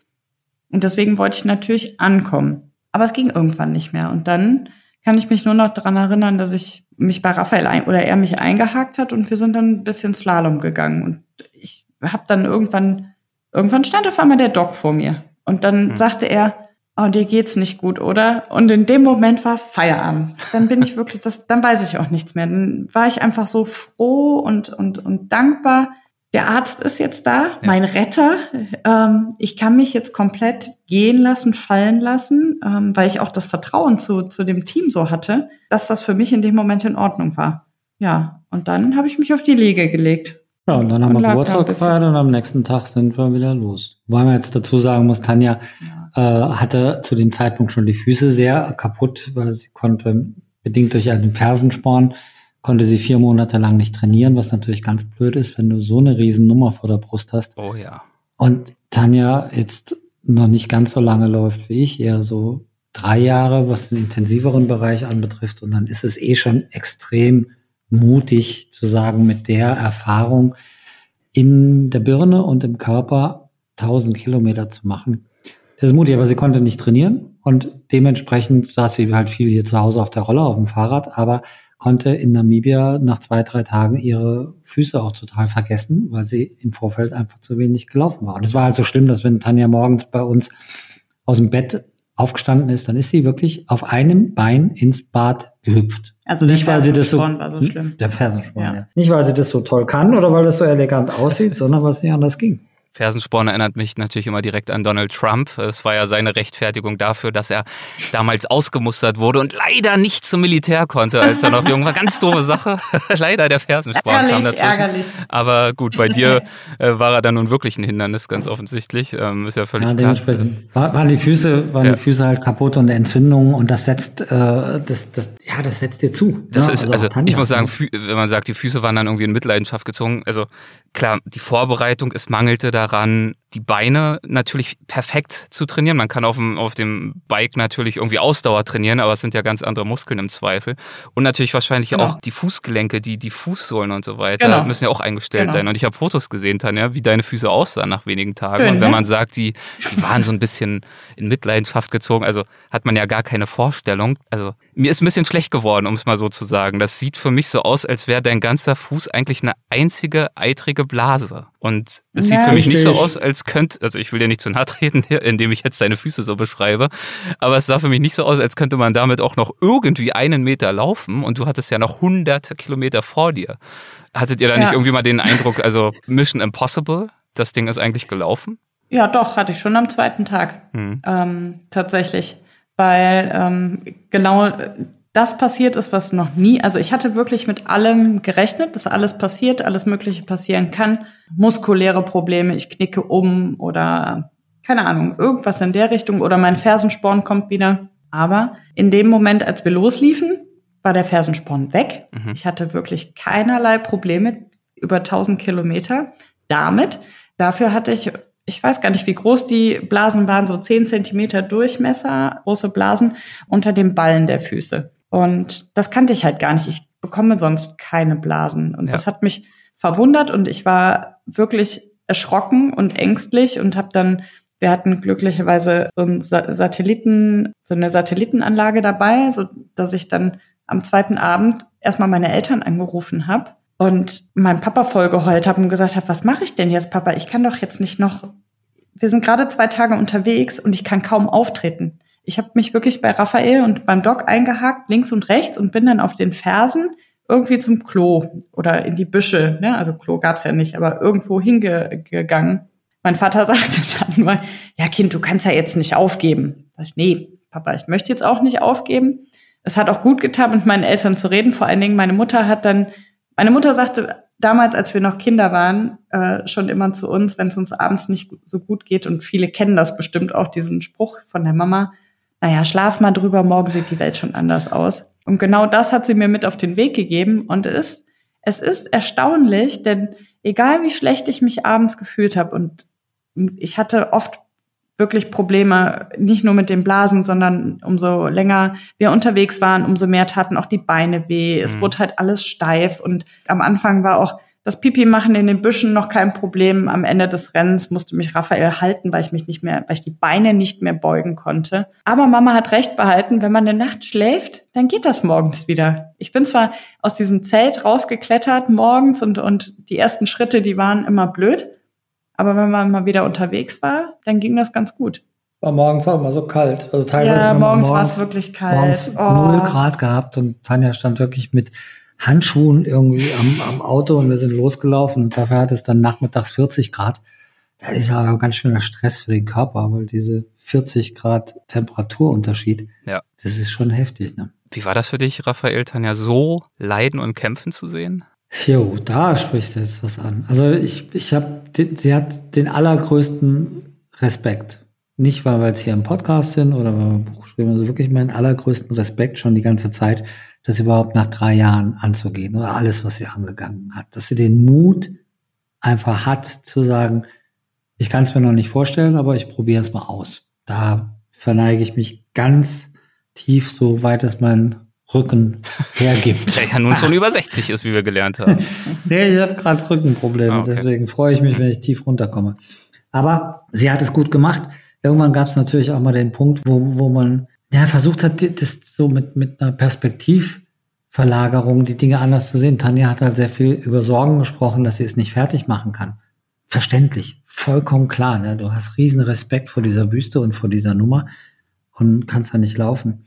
S4: Und deswegen wollte ich natürlich ankommen. Aber es ging irgendwann nicht mehr. Und dann kann ich mich nur noch daran erinnern, dass ich mich bei Raphael ein, oder er mich eingehakt hat und wir sind dann ein bisschen Slalom gegangen. Und ich habe dann irgendwann, irgendwann stand auf einmal der Doc vor mir. Und dann mhm. sagte er, oh, dir geht's nicht gut, oder? Und in dem Moment war Feierabend. Dann bin ich wirklich, das, dann weiß ich auch nichts mehr. Dann war ich einfach so froh und, und, und dankbar, der Arzt ist jetzt da, ja. mein Retter. Ähm, ich kann mich jetzt komplett gehen lassen, fallen lassen, ähm, weil ich auch das Vertrauen zu, zu dem Team so hatte, dass das für mich in dem Moment in Ordnung war. Ja, und dann habe ich mich auf die Liege gelegt.
S1: Ja, und dann haben wir Geburtstag gefeiert und am nächsten Tag sind wir wieder los. Weil man jetzt dazu sagen muss, Tanja ja. äh, hatte zu dem Zeitpunkt schon die Füße sehr kaputt, weil sie konnte bedingt durch einen Fersensporn konnte sie vier Monate lang nicht trainieren, was natürlich ganz blöd ist, wenn du so eine Riesennummer vor der Brust hast.
S3: Oh ja.
S1: Und Tanja jetzt noch nicht ganz so lange läuft wie ich, eher so drei Jahre, was den intensiveren Bereich anbetrifft. Und dann ist es eh schon extrem mutig zu sagen, mit der Erfahrung in der Birne und im Körper 1000 Kilometer zu machen. Das ist mutig, aber sie konnte nicht trainieren und dementsprechend saß sie halt viel hier zu Hause auf der Rolle, auf dem Fahrrad, aber konnte in Namibia nach zwei, drei Tagen ihre Füße auch total vergessen, weil sie im Vorfeld einfach zu wenig gelaufen war. Und es war halt so schlimm, dass wenn Tanja morgens bei uns aus dem Bett aufgestanden ist, dann ist sie wirklich auf einem Bein ins Bad gehüpft.
S4: Also nicht, weil sie das so, war so schlimm.
S1: Der Fersensporn, ja. ja. Nicht, weil sie das so toll kann oder weil das so elegant aussieht, sondern weil es nicht anders ging.
S3: Fersensporn erinnert mich natürlich immer direkt an Donald Trump. Es war ja seine Rechtfertigung dafür, dass er damals ausgemustert wurde und leider nicht zum Militär konnte, als er noch jung war. Ganz doofe Sache. leider der Fersensporn ärgerlich, kam dazwischen. Ärgerlich. Aber gut, bei dir äh, war er dann nun wirklich ein Hindernis, ganz offensichtlich. Ähm, ist ja völlig ja, klar.
S1: War, waren die Füße, waren ja. die Füße halt kaputt und Entzündungen und das setzt, äh, das, das, ja, das setzt dir zu.
S3: Das ja, ist, also, also ich muss sagen, wenn man sagt, die Füße waren dann irgendwie in Mitleidenschaft gezogen. Also klar, die Vorbereitung, es mangelte daran, die Beine natürlich perfekt zu trainieren. Man kann auf dem, auf dem Bike natürlich irgendwie Ausdauer trainieren, aber es sind ja ganz andere Muskeln im Zweifel. Und natürlich wahrscheinlich genau. auch die Fußgelenke, die, die Fußsohlen und so weiter genau. müssen ja auch eingestellt genau. sein. Und ich habe Fotos gesehen, Tanja, wie deine Füße aussahen nach wenigen Tagen. Schön, und wenn ne? man sagt, die, die waren so ein bisschen in Mitleidenschaft gezogen, also hat man ja gar keine Vorstellung. Also mir ist ein bisschen schlecht geworden, um es mal so zu sagen. Das sieht für mich so aus, als wäre dein ganzer Fuß eigentlich eine einzige eitrige Blase. Und es sieht für mich nicht so aus, als könnte, also ich will dir nicht zu nahe treten, indem ich jetzt deine Füße so beschreibe, aber es sah für mich nicht so aus, als könnte man damit auch noch irgendwie einen Meter laufen und du hattest ja noch 100 Kilometer vor dir. Hattet ihr da ja. nicht irgendwie mal den Eindruck, also Mission Impossible, das Ding ist eigentlich gelaufen?
S4: Ja, doch, hatte ich schon am zweiten Tag. Hm. Ähm, tatsächlich. Weil ähm, genau das passiert ist, was noch nie, also ich hatte wirklich mit allem gerechnet, dass alles passiert, alles Mögliche passieren kann. Muskuläre Probleme, ich knicke um oder keine Ahnung, irgendwas in der Richtung oder mein Fersensporn kommt wieder. Aber in dem Moment, als wir losliefen, war der Fersensporn weg. Mhm. Ich hatte wirklich keinerlei Probleme über 1000 Kilometer damit. Dafür hatte ich ich weiß gar nicht, wie groß die Blasen waren, so 10 Zentimeter Durchmesser, große Blasen unter dem Ballen der Füße. Und das kannte ich halt gar nicht. Ich bekomme sonst keine Blasen. Und ja. das hat mich verwundert und ich war wirklich erschrocken und ängstlich und habe dann, wir hatten glücklicherweise so ein Satelliten, so eine Satellitenanlage dabei, so dass ich dann am zweiten Abend erstmal meine Eltern angerufen habe und meinem Papa vollgeheult habe und gesagt habe, was mache ich denn jetzt, Papa? Ich kann doch jetzt nicht noch. Wir sind gerade zwei Tage unterwegs und ich kann kaum auftreten. Ich habe mich wirklich bei Raphael und beim Doc eingehakt, links und rechts, und bin dann auf den Fersen irgendwie zum Klo oder in die Büsche. Ne? Also Klo gab's ja nicht, aber irgendwo hingegangen. Mein Vater sagte dann mal, ja Kind, du kannst ja jetzt nicht aufgeben. Sag ich, nee, Papa, ich möchte jetzt auch nicht aufgeben. Es hat auch gut getan, mit meinen Eltern zu reden. Vor allen Dingen meine Mutter hat dann, meine Mutter sagte damals, als wir noch Kinder waren, äh, schon immer zu uns, wenn es uns abends nicht so gut geht, und viele kennen das bestimmt auch, diesen Spruch von der Mama, naja, schlaf mal drüber, morgen sieht die Welt schon anders aus. Und genau das hat sie mir mit auf den Weg gegeben. Und es ist, es ist erstaunlich, denn egal wie schlecht ich mich abends gefühlt habe und ich hatte oft wirklich Probleme, nicht nur mit den Blasen, sondern umso länger wir unterwegs waren, umso mehr taten auch die Beine weh. Es mhm. wurde halt alles steif und am Anfang war auch das Pipi machen in den Büschen noch kein Problem. Am Ende des Rennens musste mich Raphael halten, weil ich mich nicht mehr, weil ich die Beine nicht mehr beugen konnte. Aber Mama hat recht behalten, wenn man eine Nacht schläft, dann geht das morgens wieder. Ich bin zwar aus diesem Zelt rausgeklettert morgens und, und die ersten Schritte, die waren immer blöd. Aber wenn man mal wieder unterwegs war, dann ging das ganz gut.
S1: War morgens auch immer so kalt. Also teilweise
S4: ja, morgens, morgens war es wirklich kalt. Morgens
S1: oh. null Grad gehabt und Tanja stand wirklich mit Handschuhen irgendwie am, am Auto und wir sind losgelaufen und dafür hat es dann nachmittags 40 Grad. Das ist aber ganz schöner Stress für den Körper, weil diese 40 Grad Temperaturunterschied, ja. das ist schon heftig. Ne?
S3: Wie war das für dich, Raphael, Tanja, so leiden und kämpfen zu sehen?
S1: Jo, da sprichst du jetzt was an. Also ich, ich habe, sie hat den allergrößten Respekt. Nicht, weil wir jetzt hier im Podcast sind oder weil wir ein Buch schreiben, also wirklich meinen allergrößten Respekt schon die ganze Zeit, das überhaupt nach drei Jahren anzugehen oder alles, was sie angegangen hat. Dass sie den Mut einfach hat zu sagen, ich kann es mir noch nicht vorstellen, aber ich probiere es mal aus. Da verneige ich mich ganz tief, so weit es mein Rücken hergibt.
S3: Der ja nun schon über 60 ist, wie wir gelernt haben.
S1: nee, ich habe gerade Rückenprobleme, ah, okay. deswegen freue ich mich, wenn ich tief runterkomme. Aber sie hat es gut gemacht. Irgendwann gab es natürlich auch mal den Punkt, wo, wo man ja, versucht hat, das so mit, mit einer Perspektivverlagerung die Dinge anders zu sehen. Tanja hat halt sehr viel über Sorgen gesprochen, dass sie es nicht fertig machen kann. Verständlich, vollkommen klar. Ne? Du hast riesen Respekt vor dieser Wüste und vor dieser Nummer und kannst da nicht laufen.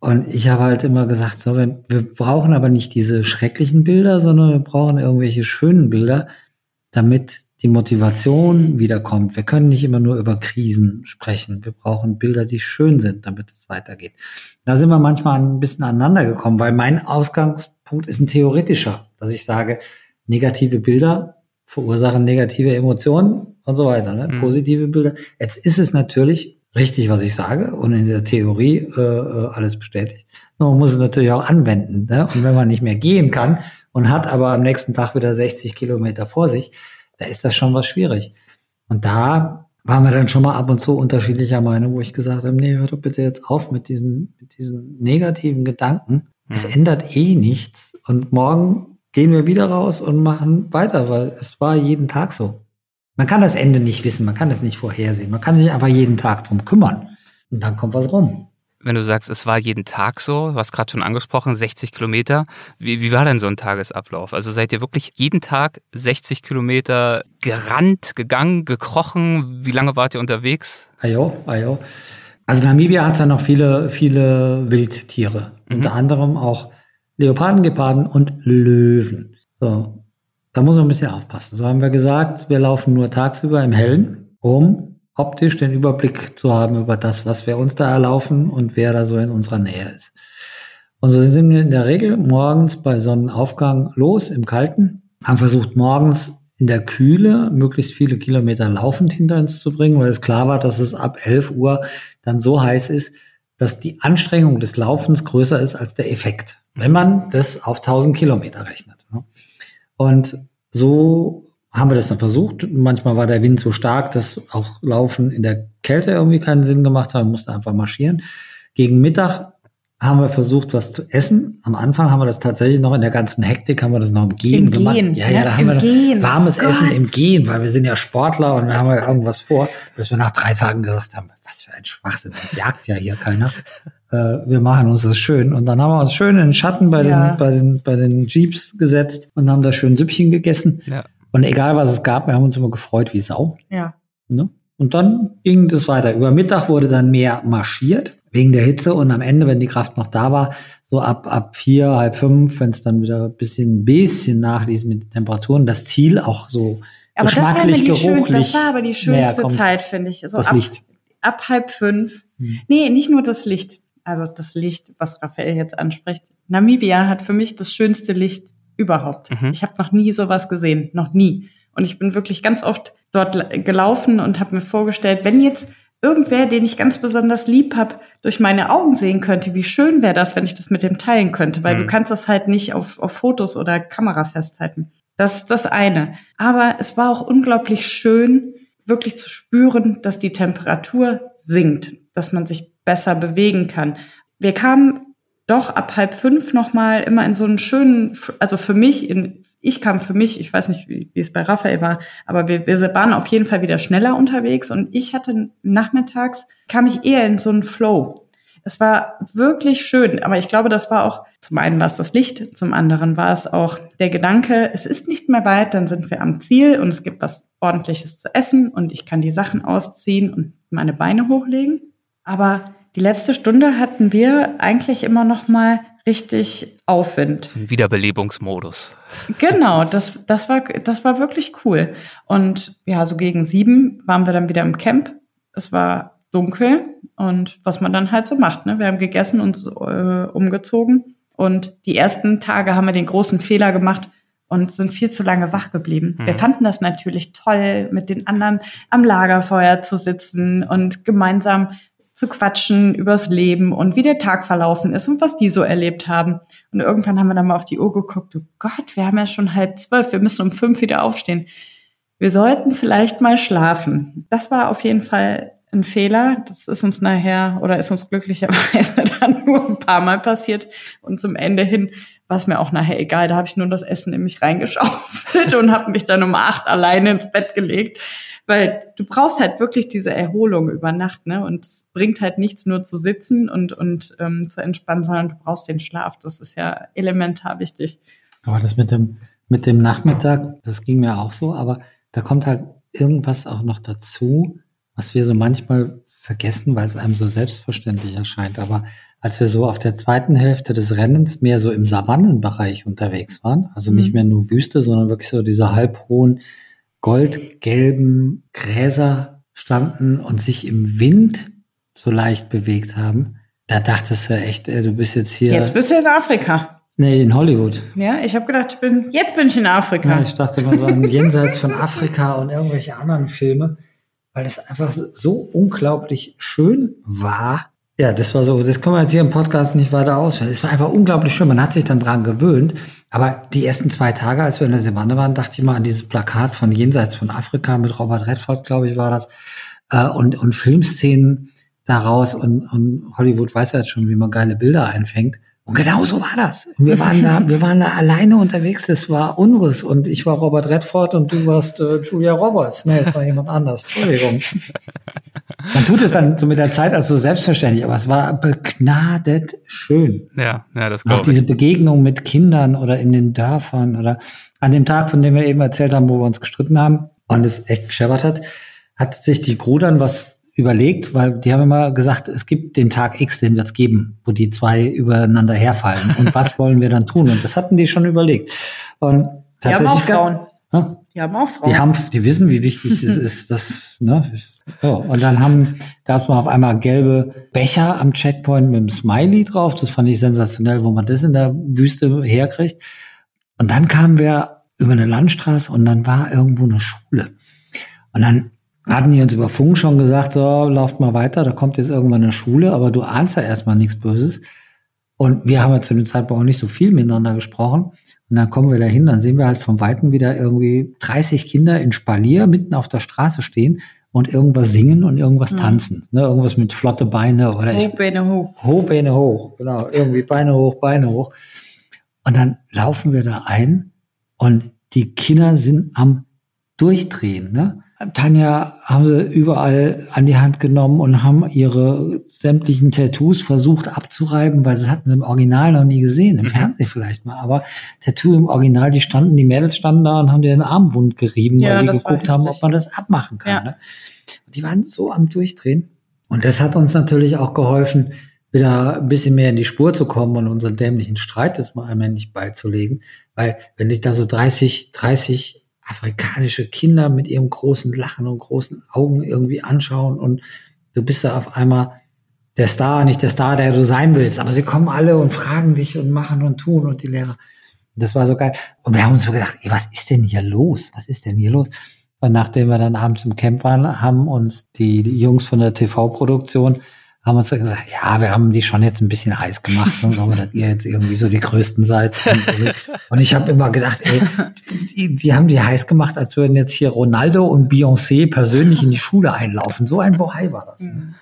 S1: Und ich habe halt immer gesagt, so, wir brauchen aber nicht diese schrecklichen Bilder, sondern wir brauchen irgendwelche schönen Bilder, damit die Motivation wiederkommt. Wir können nicht immer nur über Krisen sprechen. Wir brauchen Bilder, die schön sind, damit es weitergeht. Da sind wir manchmal ein bisschen aneinander gekommen, weil mein Ausgangspunkt ist ein theoretischer, dass ich sage, negative Bilder verursachen negative Emotionen und so weiter. Ne? Mhm. Positive Bilder. Jetzt ist es natürlich richtig, was ich sage und in der Theorie äh, äh alles bestätigt. Nur man muss es natürlich auch anwenden. Ne? Und wenn man nicht mehr gehen kann und hat aber am nächsten Tag wieder 60 Kilometer vor sich, da ist das schon was schwierig. Und da waren wir dann schon mal ab und zu unterschiedlicher Meinung, wo ich gesagt habe, nee, hör doch bitte jetzt auf mit diesen, mit diesen negativen Gedanken. Es
S3: Mhm.
S1: ändert eh nichts. Und morgen gehen wir wieder raus und machen weiter, weil es war jeden Tag so. Man kann das Ende nicht wissen, man kann es nicht vorhersehen. Man kann sich einfach jeden Tag drum kümmern. Und dann kommt was rum.
S3: Wenn du sagst, es war jeden Tag so, du hast gerade schon angesprochen, 60 Kilometer. Wie, wie war denn so ein Tagesablauf? Also seid ihr wirklich jeden Tag 60 Kilometer gerannt, gegangen, gekrochen? Wie lange wart ihr unterwegs?
S1: Ajo, ajo. Also Namibia hat ja noch viele, viele Wildtiere. Unter anderem auch Leoparden, Geparden und Löwen. So, da muss man ein bisschen aufpassen. So haben wir gesagt, wir laufen nur tagsüber im Hellen, um optisch den Überblick zu haben über das, was wir uns da erlaufen und wer da so in unserer Nähe ist. Und so sind wir in der Regel morgens bei Sonnenaufgang los im Kalten, haben versucht morgens in der Kühle möglichst viele Kilometer laufend hinter uns zu bringen, weil es klar war, dass es ab 11 Uhr dann so heiß ist, dass die Anstrengung des Laufens größer ist als der Effekt, wenn man das auf 1000 Kilometer rechnet. ne? Und so haben wir das dann versucht. Manchmal war der Wind so stark, dass auch Laufen in der Kälte irgendwie keinen Sinn gemacht hat. Man musste einfach marschieren. Gegen Mittag haben wir versucht, was zu essen. Am Anfang haben wir das tatsächlich noch in der ganzen Hektik, haben wir das noch im Gehen
S4: Im
S1: gemacht.
S4: Gehen,
S1: ja, ja,
S4: ne?
S1: da
S4: Im
S1: haben wir noch
S4: Gehen.
S1: warmes
S4: Oh
S1: Essen
S4: Gott.
S1: im Gehen, weil wir sind ja Sportler und wir haben ja irgendwas vor, bis wir nach drei Tagen gesagt haben, was für ein Schwachsinn, uns jagt ja hier keiner. Äh, wir machen uns das schön. Und dann haben wir uns schön in den Schatten bei,
S4: Ja.
S1: den, bei, den, bei den Jeeps gesetzt und haben da schön Süppchen gegessen.
S3: Ja.
S1: Und egal was es gab, wir haben uns immer gefreut wie Sau.
S4: Ja.
S1: Ne? Und dann ging das weiter. Über Mittag wurde dann mehr marschiert wegen der Hitze und am Ende, wenn die Kraft noch da war, so ab ab vier, halb fünf, wenn es dann wieder ein bisschen, ein bisschen nachließ mit den Temperaturen, das Ziel auch so
S4: Aber das war,
S1: geschmacklich,
S4: die schön,
S1: geruchlich.
S4: das war aber die schönste. Zeit, finde ich. So
S1: Das
S4: ab,
S1: Licht.
S4: ab halb fünf.
S1: Hm.
S4: Nee, nicht nur das Licht. Also das Licht, was Raphael jetzt anspricht. Namibia hat für mich das schönste Licht überhaupt.
S3: Mhm.
S4: Ich habe noch nie sowas gesehen, noch nie. Und ich bin wirklich ganz oft dort la- gelaufen und habe mir vorgestellt, wenn jetzt irgendwer, den ich ganz besonders lieb hab, durch meine Augen sehen könnte, wie schön wäre das, wenn ich das mit dem teilen könnte, weil
S3: Mhm.
S4: du kannst das halt nicht auf, auf Fotos oder Kamera festhalten. Das ist das eine. Aber es war auch unglaublich schön, wirklich zu spüren, dass die Temperatur sinkt, dass man sich besser bewegen kann. Wir kamen doch ab halb fünf nochmal immer in so einen schönen, also für mich, in, ich kam für mich, ich weiß nicht, wie, wie es bei Raphael war, aber wir, wir waren auf jeden Fall wieder schneller unterwegs und ich hatte nachmittags, kam ich eher in so einen Flow. Es war wirklich schön, aber ich glaube, das war auch, zum einen war es das Licht, zum anderen war es auch der Gedanke, es ist nicht mehr weit, dann sind wir am Ziel und es gibt was ordentliches zu essen und ich kann die Sachen ausziehen und meine Beine hochlegen. Aber die letzte Stunde hatten wir eigentlich immer noch mal richtig Aufwind.
S3: So ein Wiederbelebungsmodus.
S4: Genau, das, das, war, das war wirklich cool. Und ja, so gegen sieben waren wir dann wieder im Camp. Es war dunkel und was man dann halt so macht. Ne? Wir haben gegessen und äh, umgezogen. Und die ersten Tage haben wir den großen Fehler gemacht und sind viel zu lange wach geblieben.
S3: Mhm.
S4: Wir fanden das natürlich toll, mit den anderen am Lagerfeuer zu sitzen und gemeinsam zu quatschen übers Leben und wie der Tag verlaufen ist und was die so erlebt haben. Und irgendwann haben wir dann mal auf die Uhr geguckt, oh Gott, wir haben ja schon halb zwölf, wir müssen um fünf wieder aufstehen. Wir sollten vielleicht mal schlafen. Das war auf jeden Fall ein Fehler. Das ist uns nachher oder ist uns glücklicherweise dann nur ein paar Mal passiert. Und zum Ende hin war es mir auch nachher egal. Da habe ich nur das Essen in mich reingeschaufelt und habe mich dann um acht alleine ins Bett gelegt. Weil du brauchst halt wirklich diese Erholung über Nacht, ne? Und es bringt halt nichts nur zu sitzen und, und ähm, zu entspannen, sondern du brauchst den Schlaf. Das ist ja elementar wichtig.
S1: Aber das mit dem, mit dem Nachmittag, das ging mir auch so, aber da kommt halt irgendwas auch noch dazu, was wir so manchmal vergessen, weil es einem so selbstverständlich erscheint. Aber als wir so auf der zweiten Hälfte des Rennens mehr so im Savannenbereich unterwegs waren, also nicht
S4: Mhm.
S1: mehr nur Wüste, sondern wirklich so diese halbhohen, goldgelben Gräser standen und sich im Wind so leicht bewegt haben, da dachtest du echt, ey, du bist jetzt hier.
S4: Jetzt bist du in Afrika.
S1: nee, in Hollywood.
S4: Ja, ich habe gedacht, ich bin, jetzt bin ich in Afrika.
S1: Ja, ich dachte immer so an Jenseits von Afrika und irgendwelche anderen Filme, weil es einfach so unglaublich schön war, Ja, das war so, das können wir jetzt hier im Podcast nicht weiter ausführen. Es war einfach unglaublich schön. Man hat sich dann dran gewöhnt. Aber die ersten zwei Tage, als wir in der Savanne waren, dachte ich mal an dieses Plakat von Jenseits von Afrika mit Robert Redford, glaube ich, war das. Äh, und, und Filmszenen daraus. Und, und Hollywood weiß ja jetzt schon, wie man geile Bilder einfängt. Und genau so war das. Wir waren da, wir waren da alleine unterwegs. Das war unseres. Und ich war Robert Redford und du warst äh, Julia Roberts. Nee, es war jemand anders. Entschuldigung. Man tut es dann so mit der Zeit als so selbstverständlich, aber es war begnadet schön.
S3: Ja, ja, das
S1: Auch
S3: glaube
S1: diese
S3: ich.
S1: Begegnung mit Kindern oder in den Dörfern oder an dem Tag, von dem wir eben erzählt haben, wo wir uns gestritten haben und es echt gescheppert hat, hat sich die Crew dann was überlegt, weil die haben immer gesagt, es gibt den Tag X, den wird's geben, wo die zwei übereinander herfallen. Und was wollen wir dann tun? Und das hatten die schon überlegt. Und
S4: Die haben auch
S1: tatsächlich gab-
S4: Frauen.
S1: Hä?
S4: Die haben auch Frauen.
S1: die haben, die wissen, wie wichtig es ist, das, ne? So, und dann haben, gab es mal auf einmal gelbe Becher am Checkpoint mit einem Smiley drauf. Das fand ich sensationell, wo man das in der Wüste herkriegt. Und dann kamen wir über eine Landstraße und dann war irgendwo eine Schule. Und dann hatten die uns über Funk schon gesagt, so, lauft mal weiter, da kommt jetzt irgendwann eine Schule, aber du ahnst ja erstmal nichts Böses. Und wir haben ja zu dem Zeitpunkt auch nicht so viel miteinander gesprochen. Und dann kommen wir da hin, dann sehen wir halt vom Weiten wieder irgendwie 30 Kinder in Spalier mitten auf der Straße stehen und irgendwas singen und irgendwas tanzen. Ne, irgendwas mit flotte Beine oder ich,
S4: Hoch, Beine hoch.
S1: hoch, Beine hoch, genau, irgendwie Beine hoch, Beine hoch. Und dann laufen wir da ein und die Kinder sind am Durchdrehen. Ne? Tanja haben sie überall an die Hand genommen und haben ihre sämtlichen Tattoos versucht abzureiben, weil sie hatten sie im Original noch nie gesehen, im
S3: Mhm.
S1: Fernsehen vielleicht mal. Aber Tattoo im Original, die standen, die Mädels standen da und haben dir den Arm wund gerieben,
S4: Ja,
S1: weil die geguckt haben, ob man das abmachen kann.
S4: Ja.
S1: Ne? Und die waren so am Durchdrehen. Und das hat uns natürlich auch geholfen, wieder ein bisschen mehr in die Spur zu kommen und unseren dämlichen Streit jetzt mal allmählich beizulegen. Weil wenn dich da so 30, 30 afrikanische Kinder mit ihrem großen Lachen und großen Augen irgendwie anschauen und du bist da auf einmal der Star, nicht der Star, der du sein willst, aber sie kommen alle und fragen dich und machen und tun und die Lehrer. Das war so geil. Und wir haben uns so gedacht, ey, was ist denn hier los? Was ist denn hier los? Und nachdem wir dann abends im Camp waren, haben uns die, die Jungs von der TV-Produktion haben uns dann gesagt, ja, wir haben die schon jetzt ein bisschen heiß gemacht, ne, so, dass ihr jetzt irgendwie so die Größten seid. Und, und ich habe immer gedacht, ey, die, die haben die heiß gemacht, als würden jetzt hier Ronaldo und Beyoncé persönlich in die Schule einlaufen. So ein Bohai war das. Ne?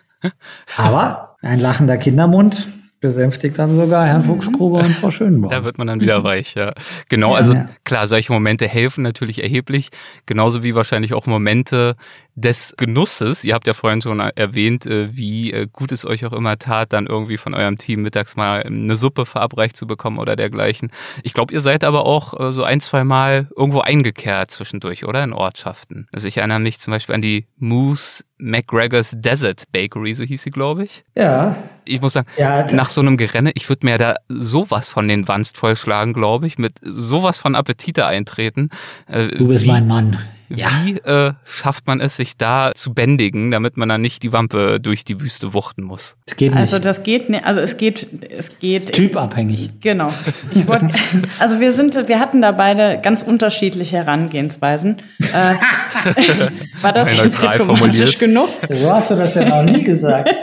S1: Aber ein lachender Kindermund besänftigt dann sogar Herrn Fuchsgruber und Frau Schönborn.
S3: Da wird man dann wieder weich, ja. Genau, also
S1: Ja.
S3: klar, solche Momente helfen natürlich erheblich, genauso wie wahrscheinlich auch Momente des Genusses. Ihr habt ja vorhin schon erwähnt, äh, wie äh, gut es euch auch immer tat, dann irgendwie von eurem Team mittags mal eine Suppe verabreicht zu bekommen oder dergleichen. Ich glaube, ihr seid aber auch äh, so ein, zwei Mal irgendwo eingekehrt zwischendurch, oder? In Ortschaften. Also ich erinnere mich zum Beispiel an die Moose McGregor's Desert Bakery, so hieß sie, glaube ich.
S1: Ja,
S3: Ich muss sagen,
S1: ja,
S3: nach so einem Gerenne, ich würde mir da sowas von den Wanst vollschlagen, glaube ich, mit sowas von Appetite eintreten.
S1: Du bist
S3: wie,
S1: mein Mann.
S3: Wie äh, schafft man es, sich da zu bändigen, damit man dann nicht die Wampe durch die Wüste wuchten muss?
S1: Es geht nicht.
S4: Also das geht nicht, also es geht, es geht.
S1: Typabhängig.
S4: Genau. Ich wollt, also wir sind, wir hatten da beide ganz unterschiedliche Herangehensweisen. Äh, war das jetzt diplomatisch genug?
S1: So hast du das ja noch nie gesagt.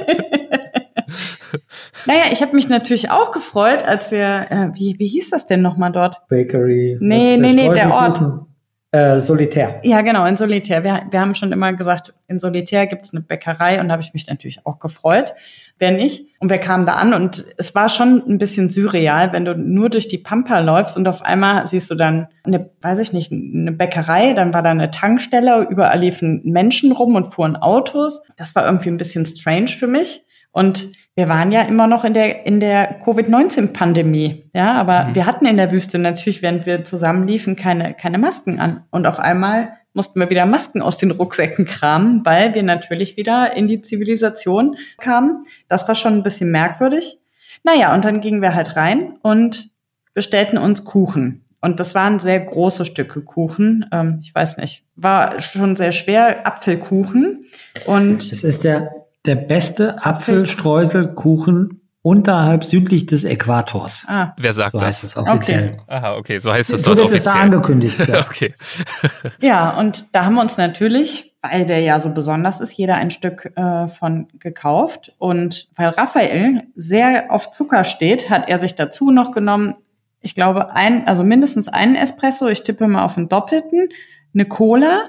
S4: Naja, ich habe mich natürlich auch gefreut, als wir, äh, wie, wie hieß das denn nochmal dort?
S1: Bakery.
S4: Nee,
S1: was ist
S4: nee, nee, der
S1: Streuselkuchen? Äh, Solitär.
S4: Ja, genau, in Solitär. Wir, wir haben schon immer gesagt, in Solitär gibt's eine Bäckerei und da habe ich mich natürlich auch gefreut. Wer nicht? Und wir kamen da an und es war schon ein bisschen surreal, wenn du nur durch die Pampa läufst und auf einmal siehst du dann eine, weiß ich nicht, eine Bäckerei, dann war da eine Tankstelle, überall liefen Menschen rum und fuhren Autos. Das war irgendwie ein bisschen strange für mich. Und wir waren ja immer noch in der, in der Covid-19-Pandemie. Ja, aber
S3: Mhm.
S4: wir hatten in der Wüste natürlich, während wir zusammenliefen, keine, keine Masken an. Und auf einmal mussten wir wieder Masken aus den Rucksäcken kramen, weil wir natürlich wieder in die Zivilisation kamen. Das war schon ein bisschen merkwürdig. Naja, und dann gingen wir halt rein und bestellten uns Kuchen. Und das waren sehr große Stücke Kuchen. Ähm, ich weiß nicht, war schon sehr schwer. Apfelkuchen. Und
S1: Es ist der, der beste Apfelstreuselkuchen unterhalb südlich des Äquators.
S4: ah,
S3: Wer sagt
S1: So
S3: das?
S1: heißt es offiziell.
S3: Aha, okay, so heißt es
S1: So
S3: dort
S1: wird es da
S3: offiziell.
S1: angekündigt. Ja.
S3: okay.
S4: Ja, und da haben wir uns natürlich weil der ja so besonders ist, jeder ein Stück äh, von gekauft. Und weil Raphael sehr auf Zucker steht, hat er sich dazu noch genommen, ich glaube, ein, also mindestens einen Espresso, ich tippe mal auf einen doppelten, eine Cola,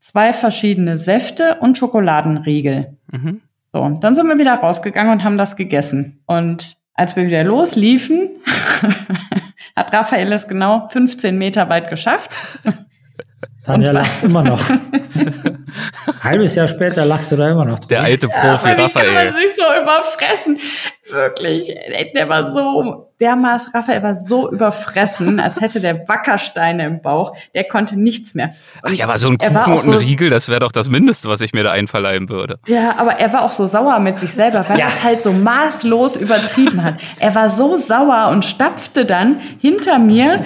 S4: zwei verschiedene Säfte und Schokoladenriegel. Mhm. So, und dann sind wir wieder rausgegangen und haben das gegessen. Und als wir wieder losliefen, hat Raphael es genau 15 Meter weit geschafft.
S1: Tanja lacht immer noch. Halbes Jahr später lachst du da immer noch.
S3: Drin. Der alte Profi ja, Raphael. Kann
S4: man sich so überfressen. Wirklich. Der war so dermaßen, Raphael war so überfressen, als hätte der Wackersteine im Bauch. Der konnte nichts mehr.
S3: Und Ach ja, aber so ein Kuchen und ein Riegel, das wäre doch das Mindeste, was ich mir da einverleiben würde.
S4: Ja, aber er war auch so sauer mit sich selber, weil ja. er es halt so maßlos übertrieben hat. Er war so sauer und stapfte dann hinter mir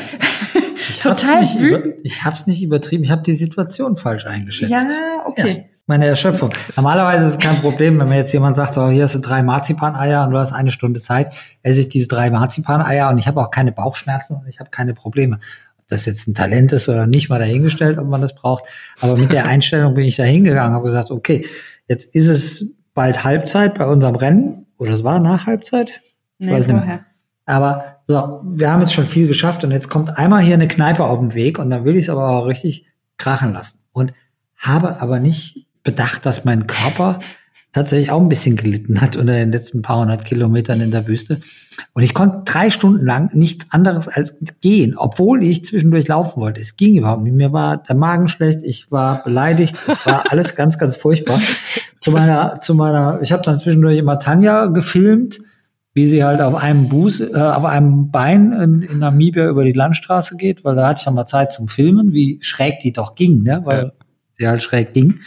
S1: ich total wütend. Über, ich habe es nicht übertrieben, ich habe die Situation falsch eingeschätzt.
S4: Ja, okay. Ja
S1: meine Erschöpfung. Normalerweise ist es kein Problem, wenn mir jetzt jemand sagt, oh, hier hast du drei Marzipaneier und du hast eine Stunde Zeit, esse ich diese drei Marzipaneier und ich habe auch keine Bauchschmerzen und ich habe keine Probleme. Ob das jetzt ein Talent ist oder nicht, mal dahingestellt, ob man das braucht. Aber mit der Einstellung bin ich da hingegangen, habe gesagt, okay, jetzt ist es bald Halbzeit bei unserem Rennen. Oder es war nach Halbzeit?
S4: Ich nee, weiß nicht mehr.
S1: Aber so, wir haben jetzt schon viel geschafft und jetzt kommt einmal hier eine Kneipe auf den Weg und dann will ich es aber auch richtig krachen lassen. Und habe aber nicht bedacht, dass mein Körper tatsächlich auch ein bisschen gelitten hat unter den letzten paar hundert Kilometern in der Wüste. Und ich konnte drei Stunden lang nichts anderes als gehen, obwohl ich zwischendurch laufen wollte. Es ging überhaupt nicht. Mir war der Magen schlecht, ich war beleidigt, es war alles ganz, ganz furchtbar. Zu meiner, zu meiner, ich habe dann zwischendurch immer Tanja gefilmt, wie sie halt auf einem Buß, äh, auf einem Bein in, in Namibia über die Landstraße geht, weil da hatte ich ja mal Zeit zum Filmen, wie schräg die doch ging, ne? weil ja. Halt schräg ging.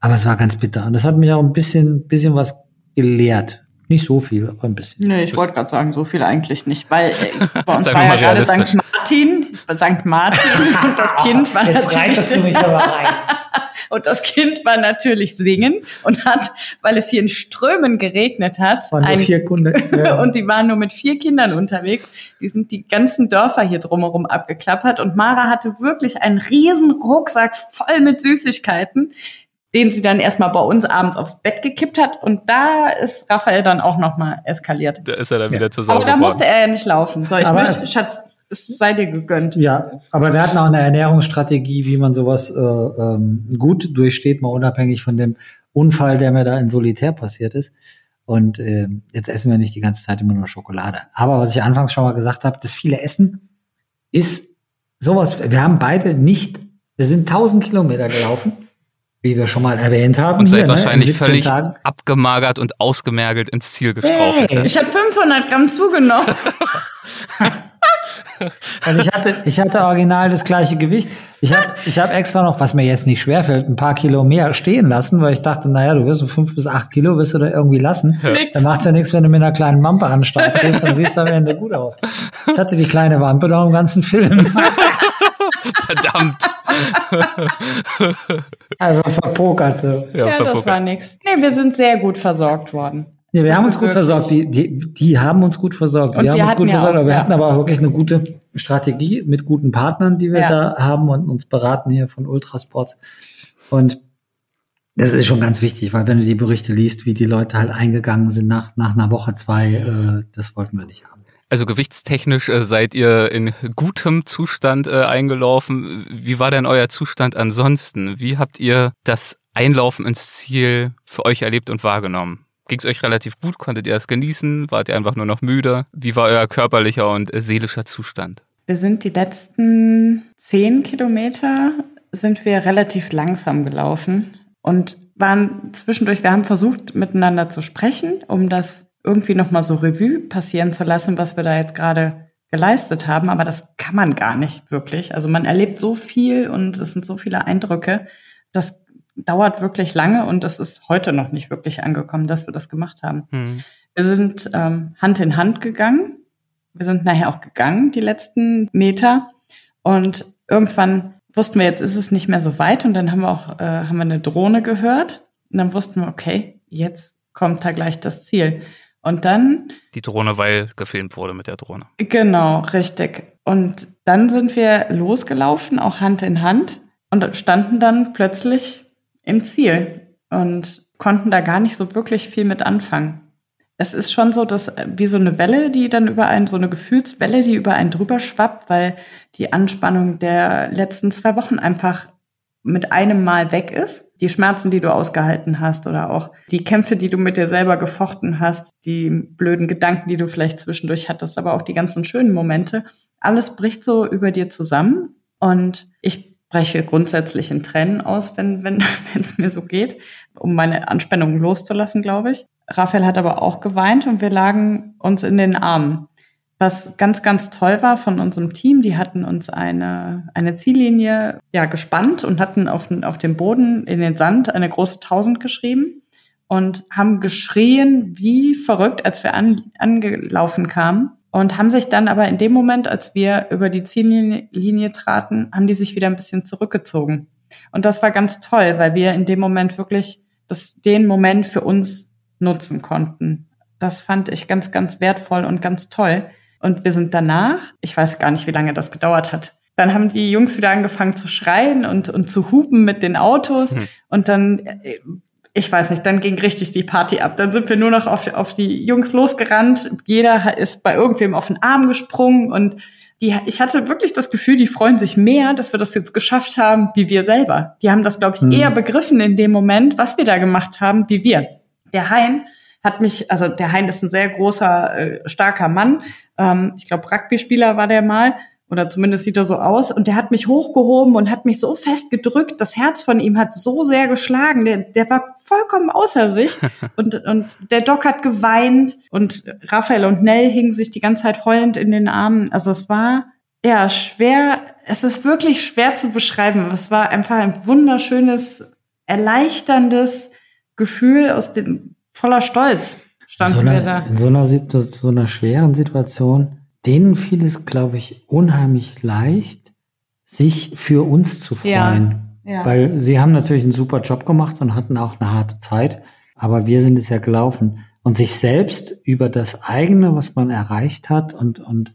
S1: Aber es war ganz bitter. Und das hat mich auch ein bisschen, bisschen was gelehrt. Nicht so viel, aber ein bisschen.
S4: Nee, ich wollte gerade sagen, so viel eigentlich nicht, weil äh, bei uns war ja gerade St. Martin, St. Martin und das Kind war
S1: Jetzt
S4: natürlich.
S1: Du mich aber rein.
S4: und das Kind war natürlich singen und hat, weil es hier in Strömen geregnet hat,
S1: waren ein, vier Kunden,
S4: ja. und die waren nur mit vier Kindern unterwegs. Die sind die ganzen Dörfer hier drumherum abgeklappert und Mara hatte wirklich einen riesen Rucksack voll mit Süßigkeiten den sie dann erstmal bei uns abends aufs Bett gekippt hat. Und da ist Raphael dann auch nochmal eskaliert.
S3: Da ist er dann ja. wieder zusammen.
S4: Aber da musste er ja nicht laufen. So, ich aber möchte, Schatz, es sei dir gegönnt.
S1: Ja, aber wir hatten auch eine Ernährungsstrategie, wie man sowas äh, ähm, gut durchsteht, mal unabhängig von dem Unfall, der mir da in Solitär passiert ist. Und äh, jetzt essen wir nicht die ganze Zeit immer nur Schokolade. Aber was ich anfangs schon mal gesagt habe, das viele Essen ist sowas. Wir haben beide nicht, wir sind 1000 Kilometer gelaufen wie wir schon mal erwähnt haben.
S3: Und seid hier, ne, wahrscheinlich ne, völlig Tagen. abgemagert und ausgemergelt ins Ziel gestrauchelt.
S4: Hey, ich habe 500 Gramm zugenommen.
S1: und ich hatte, ich hatte original das gleiche Gewicht. Ich habe ich hab extra noch, was mir jetzt nicht schwerfällt, ein paar Kilo mehr stehen lassen, weil ich dachte, naja, du wirst so fünf bis acht Kilo, wirst du da irgendwie lassen. Ja. Dann macht's ja nichts, wenn du mit einer kleinen Wampe an gehst, dann siehst du am Ende gut aus. Ich hatte die kleine Wampe noch im ganzen Film.
S3: Verdammt.
S1: Also verpokerte.
S4: Ja, ja das war nix. Nee, wir sind sehr gut versorgt worden.
S1: Ja, wir haben uns gut versorgt. Die, die, die haben uns gut versorgt. Und wir, wir haben uns gut versorgt, auch, aber wir ja. hatten aber auch wirklich eine gute Strategie mit guten Partnern, die wir ja. da haben und uns beraten hier von Ultrasports. Und das ist schon ganz wichtig, weil wenn du die Berichte liest, wie die Leute halt eingegangen sind nach, nach einer Woche, zwei, äh, das wollten wir nicht haben.
S3: Also gewichtstechnisch äh, seid ihr in gutem Zustand äh, eingelaufen. Wie war denn euer Zustand ansonsten? Wie habt ihr das Einlaufen ins Ziel für euch erlebt und wahrgenommen? Ging es euch relativ gut? Konntet ihr es genießen? Wart ihr einfach nur noch müde? Wie war euer körperlicher und seelischer Zustand?
S4: Wir sind die letzten zehn Kilometer sind wir relativ langsam gelaufen und waren zwischendurch, wir haben versucht, miteinander zu sprechen, um das irgendwie nochmal so Revue passieren zu lassen, was wir da jetzt gerade geleistet haben. Aber das kann man gar nicht wirklich. Also man erlebt so viel und es sind so viele Eindrücke. Das dauert wirklich lange und es ist heute noch nicht wirklich angekommen, dass wir das gemacht haben. Mhm. Wir sind ähm, Hand in Hand gegangen. Wir sind nachher auch gegangen, die letzten Meter. Und irgendwann wussten wir, jetzt ist es nicht mehr so weit. Und dann haben wir auch äh, haben wir eine Drohne gehört. Und dann wussten wir, okay, jetzt kommt da gleich das Ziel. Und dann.
S3: Die Drohne, weil gefilmt wurde mit der Drohne.
S4: Genau, richtig. Und dann sind wir losgelaufen, auch Hand in Hand, und standen dann plötzlich im Ziel und konnten da gar nicht so wirklich viel mit anfangen. Es ist schon so, dass äh, wie so eine Welle, die dann über einen, so eine Gefühlswelle, die über einen drüber schwappt, weil die Anspannung der letzten zwei Wochen einfach mit einem Mal weg ist. Die Schmerzen, die du ausgehalten hast oder auch die Kämpfe, die du mit dir selber gefochten hast, die blöden Gedanken, die du vielleicht zwischendurch hattest, aber auch die ganzen schönen Momente. Alles bricht so über dir zusammen und ich breche grundsätzlich in Tränen aus, wenn wenn wenn es mir so geht, um meine Anspannung loszulassen, glaube ich. Raphael hat aber auch geweint und wir lagen uns in den Armen. Was ganz, ganz toll war von unserem Team, die hatten uns eine, eine Ziellinie ja, gespannt und hatten auf, auf dem Boden in den Sand eine große Tausend geschrieben und haben geschrien wie verrückt, als wir an, angelaufen kamen. Und haben sich dann aber in dem Moment, als wir über die Ziellinie traten, haben die sich wieder ein bisschen zurückgezogen. Und das war ganz toll, weil wir in dem Moment wirklich das, den Moment für uns nutzen konnten. Das fand ich ganz, ganz wertvoll und ganz toll. Und wir sind danach, ich weiß gar nicht, wie lange das gedauert hat, dann haben die Jungs wieder angefangen zu schreien und, und zu hupen mit den Autos. Hm. Und dann, äh, ich weiß nicht, dann ging richtig die Party ab. Dann sind wir nur noch auf, auf die Jungs losgerannt. Jeder ist bei irgendwem auf den Arm gesprungen und die, ich hatte wirklich das Gefühl, die freuen sich mehr, dass wir das jetzt geschafft haben, wie wir selber. Die haben das, glaube ich, hm. eher begriffen in dem Moment, was wir da gemacht haben, wie wir. Der Hein hat mich, also der Hein ist ein sehr großer, äh, starker Mann. Ähm, ich glaube, Rugby-Spieler war der mal. Oder zumindest sieht er so aus. Und der hat mich hochgehoben und hat mich so fest gedrückt. Das Herz von ihm hat so sehr geschlagen. Der, der war vollkommen außer sich. Und, und der Doc hat geweint. Und Raphael und Nell hingen sich die ganze Zeit heulend in den Armen. Also es war, ja, schwer. Es ist wirklich schwer zu beschreiben. Es war einfach ein wunderschönes, erleichterndes Gefühl aus dem voller Stolz standen
S1: so einer,
S4: wir da.
S1: In so einer, so einer schweren Situation, denen fiel es, glaube ich, unheimlich leicht, sich für uns zu freuen. Ja, ja. Weil sie haben natürlich einen super Job gemacht und hatten auch eine harte Zeit, aber wir sind es ja gelaufen. Und sich selbst über das eigene, was man erreicht hat und, und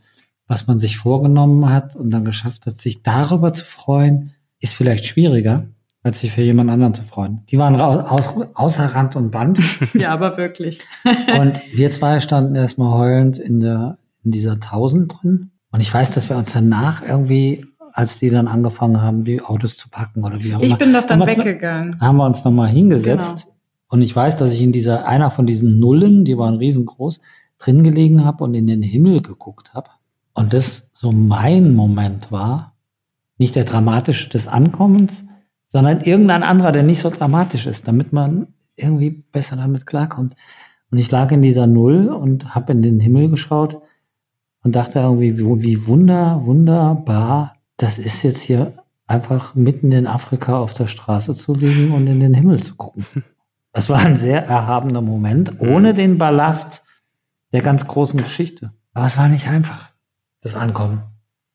S1: was man sich vorgenommen hat und dann geschafft hat, sich darüber zu freuen, ist vielleicht schwieriger als sich für jemand anderen zu freuen. Die waren aus, außer Rand und Band.
S4: ja, aber wirklich.
S1: und wir zwei standen erstmal heulend in der, in dieser Tausend drin. Und ich weiß, dass wir uns danach irgendwie, als die dann angefangen haben, die Autos zu packen oder wie auch
S4: immer. Ich bin doch dann weggegangen.
S1: Haben wir uns nochmal hingesetzt. Genau. Und ich weiß, dass ich in dieser, einer von diesen Nullen, die waren riesengroß, drin gelegen habe und in den Himmel geguckt habe. Und das so mein Moment war, nicht der dramatische des Ankommens, sondern irgendein anderer, der nicht so dramatisch ist, damit man irgendwie besser damit klarkommt. Und ich lag in dieser Null und habe in den Himmel geschaut und dachte irgendwie, wie, wunder, wunderbar, das ist jetzt hier einfach mitten in Afrika auf der Straße zu liegen und in den Himmel zu gucken. Das war ein sehr erhabener Moment, ohne den Ballast der ganz großen Geschichte. Aber es war nicht einfach, das Ankommen.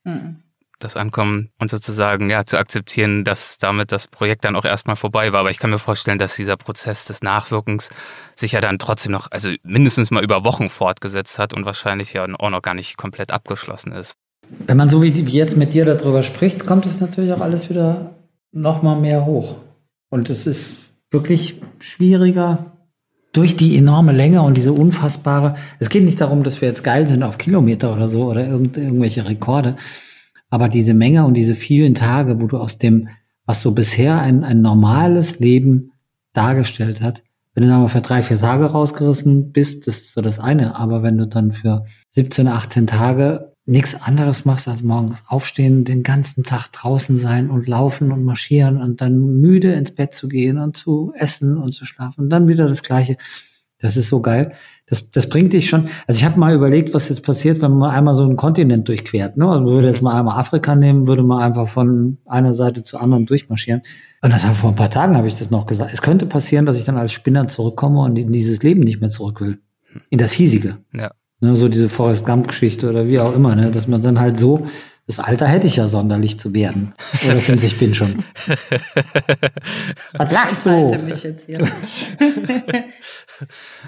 S3: Mhm das Ankommen und sozusagen ja zu akzeptieren, dass damit das Projekt dann auch erstmal vorbei war. Aber ich kann mir vorstellen, dass dieser Prozess des Nachwirkens sich ja dann trotzdem noch, also mindestens mal über Wochen fortgesetzt hat und wahrscheinlich ja auch noch gar nicht komplett abgeschlossen ist.
S1: Wenn man so wie jetzt mit dir darüber spricht, kommt es natürlich auch alles wieder noch mal mehr hoch. Und es ist wirklich schwieriger durch die enorme Länge und diese unfassbare. Es geht nicht darum, dass wir jetzt geil sind auf Kilometer oder so oder irgend, irgendwelche Rekorde, aber diese Menge und diese vielen Tage, wo du aus dem, was so bisher ein, ein normales Leben dargestellt hat, wenn du sagen wir, für drei, vier Tage rausgerissen bist, das ist so das eine. Aber wenn du dann für 17, 18 Tage nichts anderes machst als morgens aufstehen, den ganzen Tag draußen sein und laufen und marschieren und dann müde ins Bett zu gehen und zu essen und zu schlafen und dann wieder das Gleiche. Das ist so geil das, das bringt dich schon. Also ich habe mal überlegt, was jetzt passiert, wenn man einmal so einen Kontinent durchquert. Ne? Also man würde jetzt mal einmal Afrika nehmen, würde man einfach von einer Seite zur anderen durchmarschieren. Und das vor ein paar Tagen habe ich das noch gesagt. Es könnte passieren, dass ich dann als Spinner zurückkomme und in dieses Leben nicht mehr zurück will. In das hiesige. Ja. Ne, so diese Forrest Gump-Geschichte oder wie auch immer, ne? dass man dann halt so Das Alter hätte ich ja sonderlich zu werden. Oder findest du, ich bin schon? Was lachst du? Mich jetzt hier.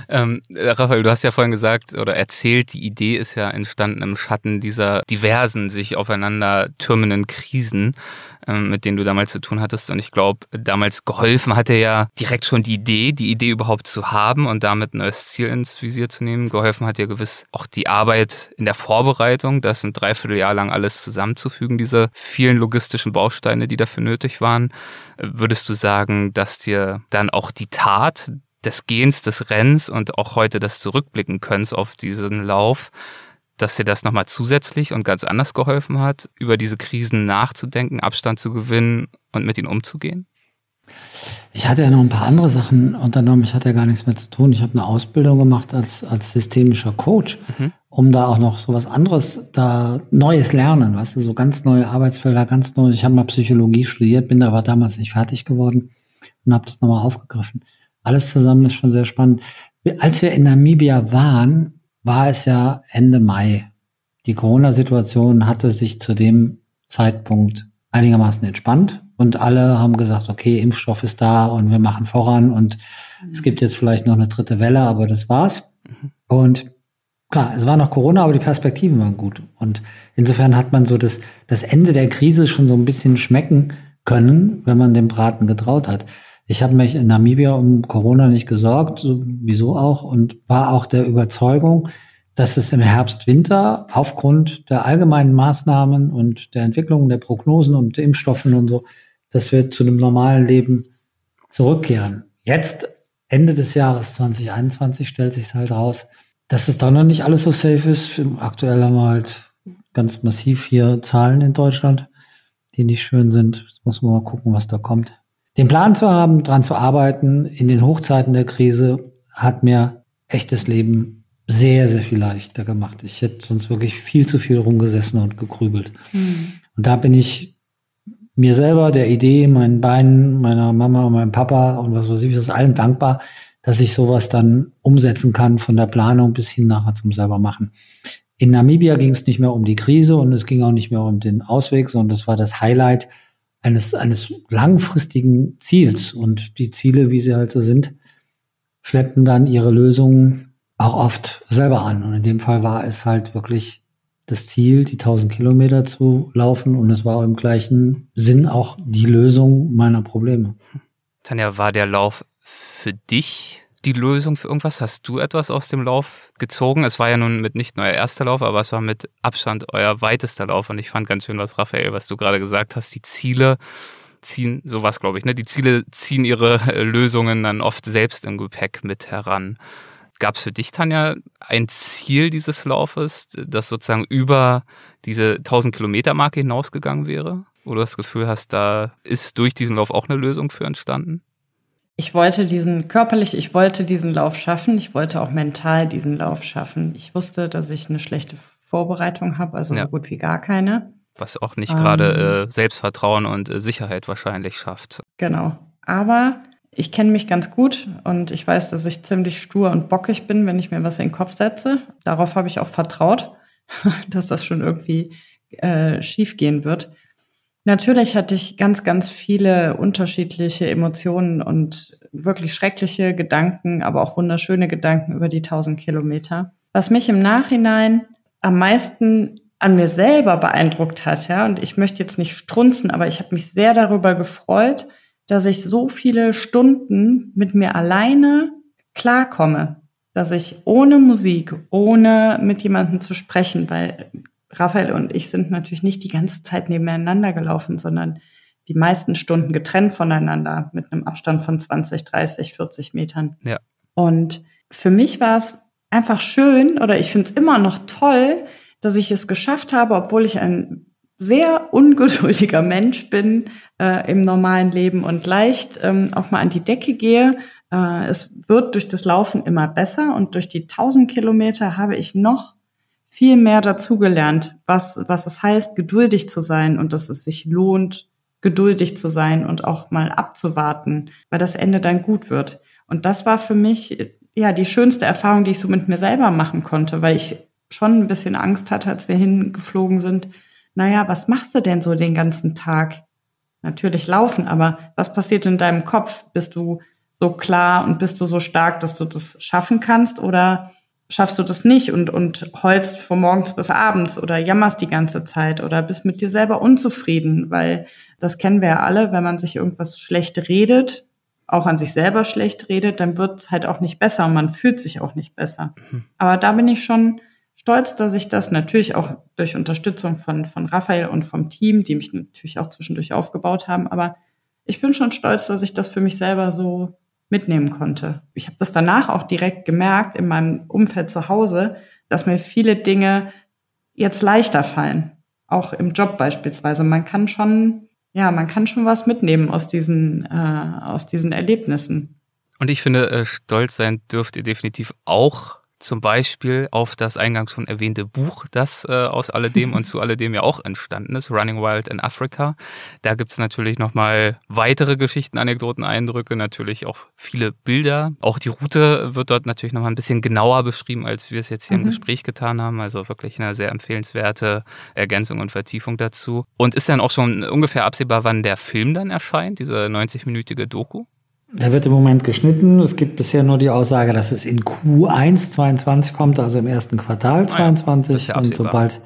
S3: ähm, Raphael, du hast ja vorhin gesagt oder erzählt, die Idee ist ja entstanden im Schatten dieser diversen, sich aufeinander türmenden Krisen. Ähm, mit denen du damals zu tun hattest. Und ich glaube, damals geholfen hat er ja direkt schon die Idee, die Idee überhaupt zu haben und damit ein neues Ziel ins Visier zu nehmen. Geholfen hat ja gewiss auch die Arbeit in der Vorbereitung, das ein Dreivierteljahr lang alles zusammenzufügen, diese vielen logistischen Bausteine, die dafür nötig waren. Würdest du sagen, dass dir dann auch die Tat des Gehens, des Rennens und auch heute das Zurückblicken können auf diesen Lauf dass dir das nochmal zusätzlich und ganz anders geholfen hat, über diese Krisen nachzudenken, Abstand zu gewinnen und mit ihnen umzugehen?
S1: Ich hatte ja noch ein paar andere Sachen unternommen. Ich hatte ja gar nichts mehr zu tun. Ich habe eine Ausbildung gemacht als, als systemischer Coach, mhm. um da auch noch so was anderes, da Neues lernen, weißt du, so ganz neue Arbeitsfelder, ganz neu. Ich habe mal Psychologie studiert, bin aber damals nicht fertig geworden und habe das nochmal aufgegriffen. Alles zusammen ist schon sehr spannend. Als wir in Namibia waren, war es ja Ende Mai. Die Corona-Situation hatte sich zu dem Zeitpunkt einigermaßen entspannt und alle haben gesagt, okay, Impfstoff ist da und wir machen voran und mhm. es gibt jetzt vielleicht noch eine dritte Welle, aber das war's. Mhm. Und klar, es war noch Corona, aber die Perspektiven waren gut. Und insofern hat man so das, das Ende der Krise schon so ein bisschen schmecken können, wenn man dem Braten getraut hat. Ich habe mich in Namibia um Corona nicht gesorgt, wieso auch, und war auch der Überzeugung, dass es im Herbst, Winter aufgrund der allgemeinen Maßnahmen und der Entwicklung der Prognosen und der Impfstoffen und so, dass wir zu einem normalen Leben zurückkehren. Jetzt, Ende des Jahres 2021, stellt sich halt raus, dass es da noch nicht alles so safe ist. Aktuell haben wir halt ganz massiv hier Zahlen in Deutschland, die nicht schön sind. Jetzt muss man mal gucken, was da kommt den Plan zu haben, dran zu arbeiten in den Hochzeiten der Krise, hat mir echtes Leben sehr, sehr viel leichter gemacht. Ich hätte sonst wirklich viel zu viel rumgesessen und gegrübelt. Mhm. Und da bin ich mir selber, der Idee, meinen Beinen, meiner Mama und meinem Papa und was weiß ich, das allen dankbar, dass ich sowas dann umsetzen kann, von der Planung bis hin nachher zum selber machen. In Namibia ging es nicht mehr um die Krise und es ging auch nicht mehr um den Ausweg, sondern das war das Highlight, eines, eines langfristigen Ziels. Und die Ziele, wie sie halt so sind, schleppten dann ihre Lösungen auch oft selber an. Und in dem Fall war es halt wirklich das Ziel, die 1000 Kilometer zu laufen. Und es war im gleichen Sinn auch die Lösung meiner Probleme.
S3: Tanja, war der Lauf für dich die Lösung für irgendwas? Hast du etwas aus dem Lauf gezogen? Es war ja nun mit nicht nur euer erster Lauf, aber es war mit Abstand euer weitester Lauf. Und ich fand ganz schön, was Raphael, was du gerade gesagt hast, die Ziele ziehen, sowas glaube ich, ne? Die Ziele ziehen ihre äh, Lösungen dann oft selbst im Gepäck mit heran. Gab es für dich, Tanja, ein Ziel dieses Laufes, das sozusagen über diese 1000 Kilometer Marke hinausgegangen wäre? Oder du das Gefühl hast, da ist durch diesen Lauf auch eine Lösung für entstanden?
S4: Ich wollte diesen körperlich, ich wollte diesen Lauf schaffen. Ich wollte auch mental diesen Lauf schaffen. Ich wusste, dass ich eine schlechte Vorbereitung habe, also ja. so gut wie gar keine.
S3: Was auch nicht ähm, gerade äh, Selbstvertrauen und äh, Sicherheit wahrscheinlich schafft.
S4: Genau. Aber ich kenne mich ganz gut und ich weiß, dass ich ziemlich stur und bockig bin, wenn ich mir was in den Kopf setze. Darauf habe ich auch vertraut, dass das schon irgendwie äh, schief gehen wird. Natürlich hatte ich ganz, ganz viele unterschiedliche Emotionen und wirklich schreckliche Gedanken, aber auch wunderschöne Gedanken über die 1000 Kilometer. Was mich im Nachhinein am meisten an mir selber beeindruckt hat, ja, und ich möchte jetzt nicht strunzen, aber ich habe mich sehr darüber gefreut, dass ich so viele Stunden mit mir alleine klarkomme, dass ich ohne Musik, ohne mit jemandem zu sprechen, weil Raphael und ich sind natürlich nicht die ganze Zeit nebeneinander gelaufen, sondern die meisten Stunden getrennt voneinander mit einem Abstand von 20, 30, 40 Metern.
S3: Ja.
S4: Und für mich war es einfach schön oder ich finde es immer noch toll, dass ich es geschafft habe, obwohl ich ein sehr ungeduldiger Mensch bin äh, im normalen Leben und leicht ähm, auch mal an die Decke gehe. Äh, es wird durch das Laufen immer besser und durch die 1000 Kilometer habe ich noch viel mehr dazugelernt, was, was es heißt, geduldig zu sein und dass es sich lohnt, geduldig zu sein und auch mal abzuwarten, weil das Ende dann gut wird. Und das war für mich ja die schönste Erfahrung, die ich so mit mir selber machen konnte, weil ich schon ein bisschen Angst hatte, als wir hingeflogen sind, naja, was machst du denn so den ganzen Tag? Natürlich laufen, aber was passiert in deinem Kopf? Bist du so klar und bist du so stark, dass du das schaffen kannst oder schaffst du das nicht und, und heulst von morgens bis abends oder jammerst die ganze Zeit oder bist mit dir selber unzufrieden, weil das kennen wir ja alle, wenn man sich irgendwas schlecht redet, auch an sich selber schlecht redet, dann wird es halt auch nicht besser und man fühlt sich auch nicht besser. Mhm. Aber da bin ich schon stolz, dass ich das natürlich auch durch Unterstützung von, von Raphael und vom Team, die mich natürlich auch zwischendurch aufgebaut haben, aber ich bin schon stolz, dass ich das für mich selber so mitnehmen konnte. Ich habe das danach auch direkt gemerkt in meinem Umfeld zu Hause, dass mir viele Dinge jetzt leichter fallen, auch im Job beispielsweise. Man kann schon, ja, man kann schon was mitnehmen aus diesen, äh, aus diesen Erlebnissen.
S3: Und ich finde, äh, stolz sein dürft ihr definitiv auch zum Beispiel auf das eingangs schon erwähnte Buch, das äh, aus alledem und zu alledem ja auch entstanden ist, Running Wild in Africa. Da gibt's natürlich nochmal weitere Geschichten, Anekdoten, Eindrücke, natürlich auch viele Bilder. Auch die Route wird dort natürlich nochmal ein bisschen genauer beschrieben, als wir es jetzt hier mhm. im Gespräch getan haben. Also wirklich eine sehr empfehlenswerte Ergänzung und Vertiefung dazu. Und ist dann auch schon ungefähr absehbar, wann der Film dann erscheint, diese 90-minütige Doku?
S1: Der wird im Moment geschnitten. Es gibt bisher nur die Aussage, dass es in Q1 22 kommt, also im ersten Quartal 22. Ja, und sobald,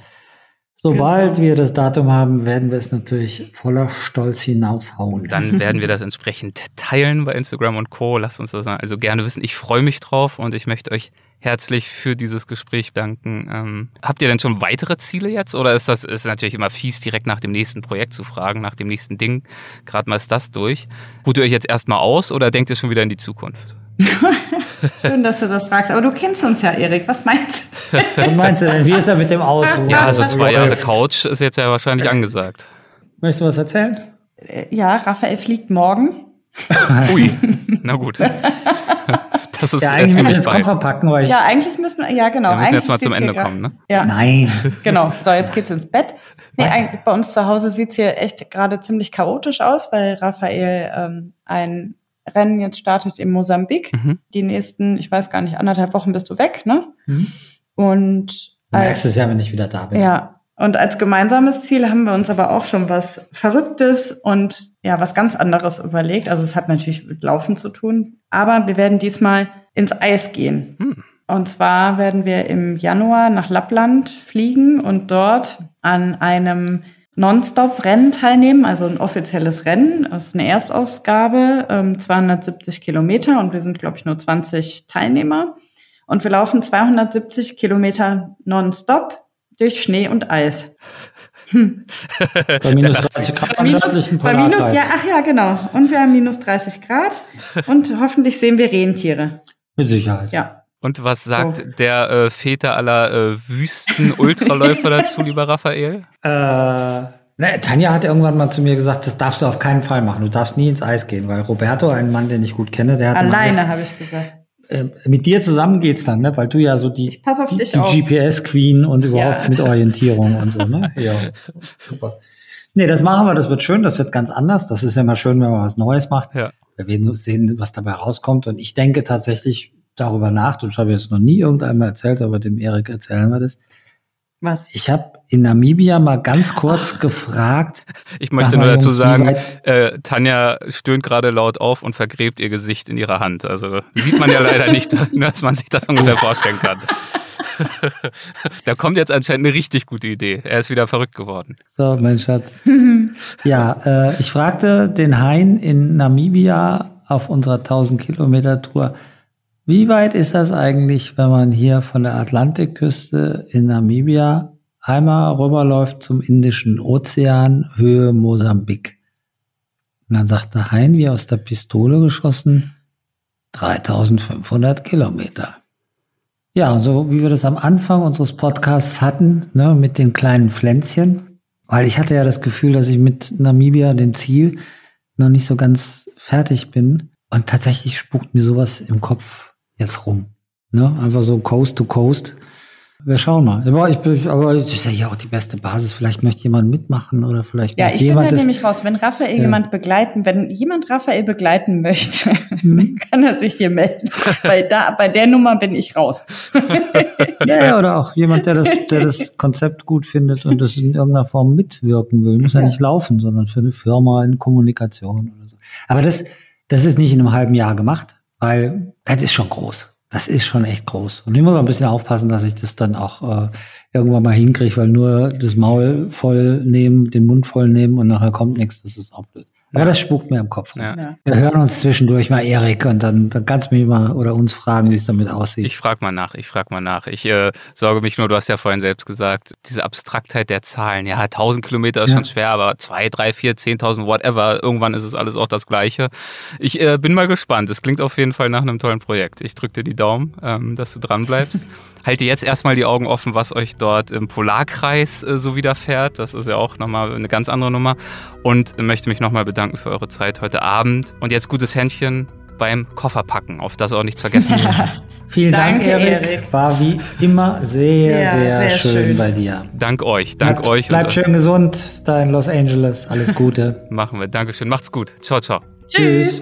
S1: sobald genau. wir das Datum haben, werden wir es natürlich voller Stolz hinaushauen.
S3: Dann werden wir das entsprechend teilen bei Instagram und Co. Lasst uns das also gerne wissen. Ich freue mich drauf und ich möchte euch herzlich für dieses Gespräch danken. Ähm, habt ihr denn schon weitere Ziele jetzt? Oder ist das ist natürlich immer fies, direkt nach dem nächsten Projekt zu fragen, nach dem nächsten Ding? Gerade mal ist das durch. Ruht ihr euch jetzt erstmal aus oder denkt ihr schon wieder in die Zukunft?
S4: Schön, dass du das fragst. Aber du kennst uns ja, Erik. Was meinst
S1: du? Was meinst du denn? Wie ist er mit dem Ausruhen?
S3: Ja, also zwei Jahre Couch ist jetzt ja wahrscheinlich angesagt.
S1: Möchtest du was erzählen?
S4: Äh, ja, Raphael fliegt morgen.
S3: Ui, na gut.
S1: Das ist ja, eigentlich müssen wir jetzt Koffer packen, weil ich
S4: Ja, eigentlich müssen wir, ja genau.
S3: Wir müssen jetzt mal zum Ende kommen, ne?
S1: Ja. Nein.
S4: Genau. So, jetzt geht's ins Bett. Nee, eigentlich, bei uns zu Hause sieht's hier echt gerade ziemlich chaotisch aus, weil Raphael ähm, ein Rennen jetzt startet in Mosambik. Mhm. Die nächsten, ich weiß gar nicht, anderthalb Wochen bist du weg, ne? Mhm. Und
S1: du merkst es ja, wenn ich wieder da bin.
S4: Ja, und als gemeinsames Ziel haben wir uns aber auch schon was Verrücktes und ja, was ganz anderes überlegt. Also es hat natürlich mit Laufen zu tun, aber wir werden diesmal ins Eis gehen. Hm. Und zwar werden wir im Januar nach Lappland fliegen und dort an einem Non-Stop-Rennen teilnehmen, also ein offizielles Rennen. Das ist eine Erstausgabe, 270 ähm, Kilometer und wir sind, glaube ich, nur 20 Teilnehmer. Und wir laufen 270 Kilometer non-stop durch Schnee und Eis.
S1: Hm. Bei minus 30 Grad bei minus,
S4: bei minus, ja, ach ja, genau. Und wir haben minus 30 Grad und hoffentlich sehen wir Rentiere.
S1: Mit Sicherheit.
S4: Ja.
S3: Und was sagt oh. der äh, Väter aller äh, Wüsten-Ultraläufer dazu, lieber Raphael?
S1: Äh, ne, Tanja hat irgendwann mal zu mir gesagt, das darfst du auf keinen Fall machen. Du darfst nie ins Eis gehen, weil Roberto, ein Mann, den ich gut kenne, der hat
S4: alleine, habe ich gesagt.
S1: Äh, mit dir zusammen geht's dann, ne? Weil du ja so die, die, die GPS-Queen und überhaupt ja. mit Orientierung und so, ne? Ja, super. Nee, das machen wir, das wird schön, das wird ganz anders. Das ist ja immer schön, wenn man was Neues macht. Ja. Wir werden sehen, was dabei rauskommt. Und ich denke tatsächlich darüber nach, das habe ich jetzt noch nie irgendeinmal erzählt, aber dem Erik erzählen wir das.
S4: Was?
S1: Ich habe in Namibia mal ganz kurz gefragt.
S3: Ich möchte nur dazu sagen, äh, Tanja stöhnt gerade laut auf und vergräbt ihr Gesicht in ihrer Hand. Also sieht man ja leider nicht, nur dass man sich das ungefähr vorstellen kann. da kommt jetzt anscheinend eine richtig gute Idee. Er ist wieder verrückt geworden.
S1: So, mein Schatz. ja, äh, ich fragte den Hein in Namibia auf unserer 1000 Kilometer Tour, wie weit ist das eigentlich, wenn man hier von der Atlantikküste in Namibia einmal rüberläuft zum Indischen Ozean, Höhe Mosambik? Und dann sagte Hein, wie aus der Pistole geschossen, 3500 Kilometer. Ja, und so wie wir das am Anfang unseres Podcasts hatten, ne, mit den kleinen Pflänzchen, weil ich hatte ja das Gefühl, dass ich mit Namibia, dem Ziel, noch nicht so ganz fertig bin. Und tatsächlich spukt mir sowas im Kopf jetzt rum. Ne? Einfach so Coast to Coast. Wir schauen mal. Aber ich, bin, aber das ist ja auch die beste Basis. Vielleicht möchte jemand mitmachen oder vielleicht
S4: Ja,
S1: möchte
S4: ich bin
S1: jemand
S4: da nämlich raus. Wenn Raphael
S1: Ja.
S4: jemand begleiten, wenn jemand Raphael begleiten möchte,
S1: Mhm.
S4: dann kann er sich hier melden. Weil da, bei der Nummer bin ich raus.
S1: Ja, ja, oder auch jemand, der das, der das Konzept gut findet und das in irgendeiner Form mitwirken will. Muss ja,
S4: Ja.
S1: nicht laufen, sondern für eine Firma in Kommunikation oder so. Aber das, das ist nicht in einem halben Jahr gemacht, weil das ist schon groß. Das ist schon echt groß. Und ich muss auch ein bisschen aufpassen, dass ich das dann auch äh, irgendwann mal hinkriege, weil nur das Maul voll nehmen, den Mund voll nehmen und nachher kommt nichts, das ist auch blöd. Aber das spukt mir im Kopf rum.
S3: Ja.
S4: Ja.
S1: Wir hören uns zwischendurch mal, Erik, und dann, dann kannst du mich mal oder uns fragen, wie es damit aussieht.
S3: Ich frage mal nach, ich frage mal nach. Ich äh, sorge mich nur, du hast ja vorhin selbst gesagt, diese Abstraktheit der Zahlen. Ja, 1000 Kilometer ist
S1: Ja.
S3: schon schwer, aber 2, 3, 4, 10.000, whatever, irgendwann ist es alles auch das Gleiche. Ich äh, bin mal gespannt. Es klingt auf jeden Fall nach einem tollen Projekt. Ich drücke dir die Daumen, ähm, dass du dran bleibst. Halte jetzt erstmal die Augen offen, was euch dort im Polarkreis äh, so widerfährt. Das ist ja auch nochmal eine ganz andere Nummer. Und möchte mich nochmal bedanken für eure Zeit heute Abend. Und jetzt gutes Händchen beim Kofferpacken, auf das auch nichts vergessen wird.
S1: Vielen Dank,
S4: Danke,
S1: Erik.
S4: Erik.
S1: War wie immer sehr,
S4: Ja,
S1: sehr,
S4: sehr
S1: schön,
S4: schön.
S1: bei dir.
S3: Dank euch, dank
S1: Bleibt,
S3: euch.
S1: Bleibt schön gesund da in Los Angeles. Alles Gute.
S3: Machen wir. Dankeschön. Macht's gut. Ciao, ciao.
S1: Tschüss.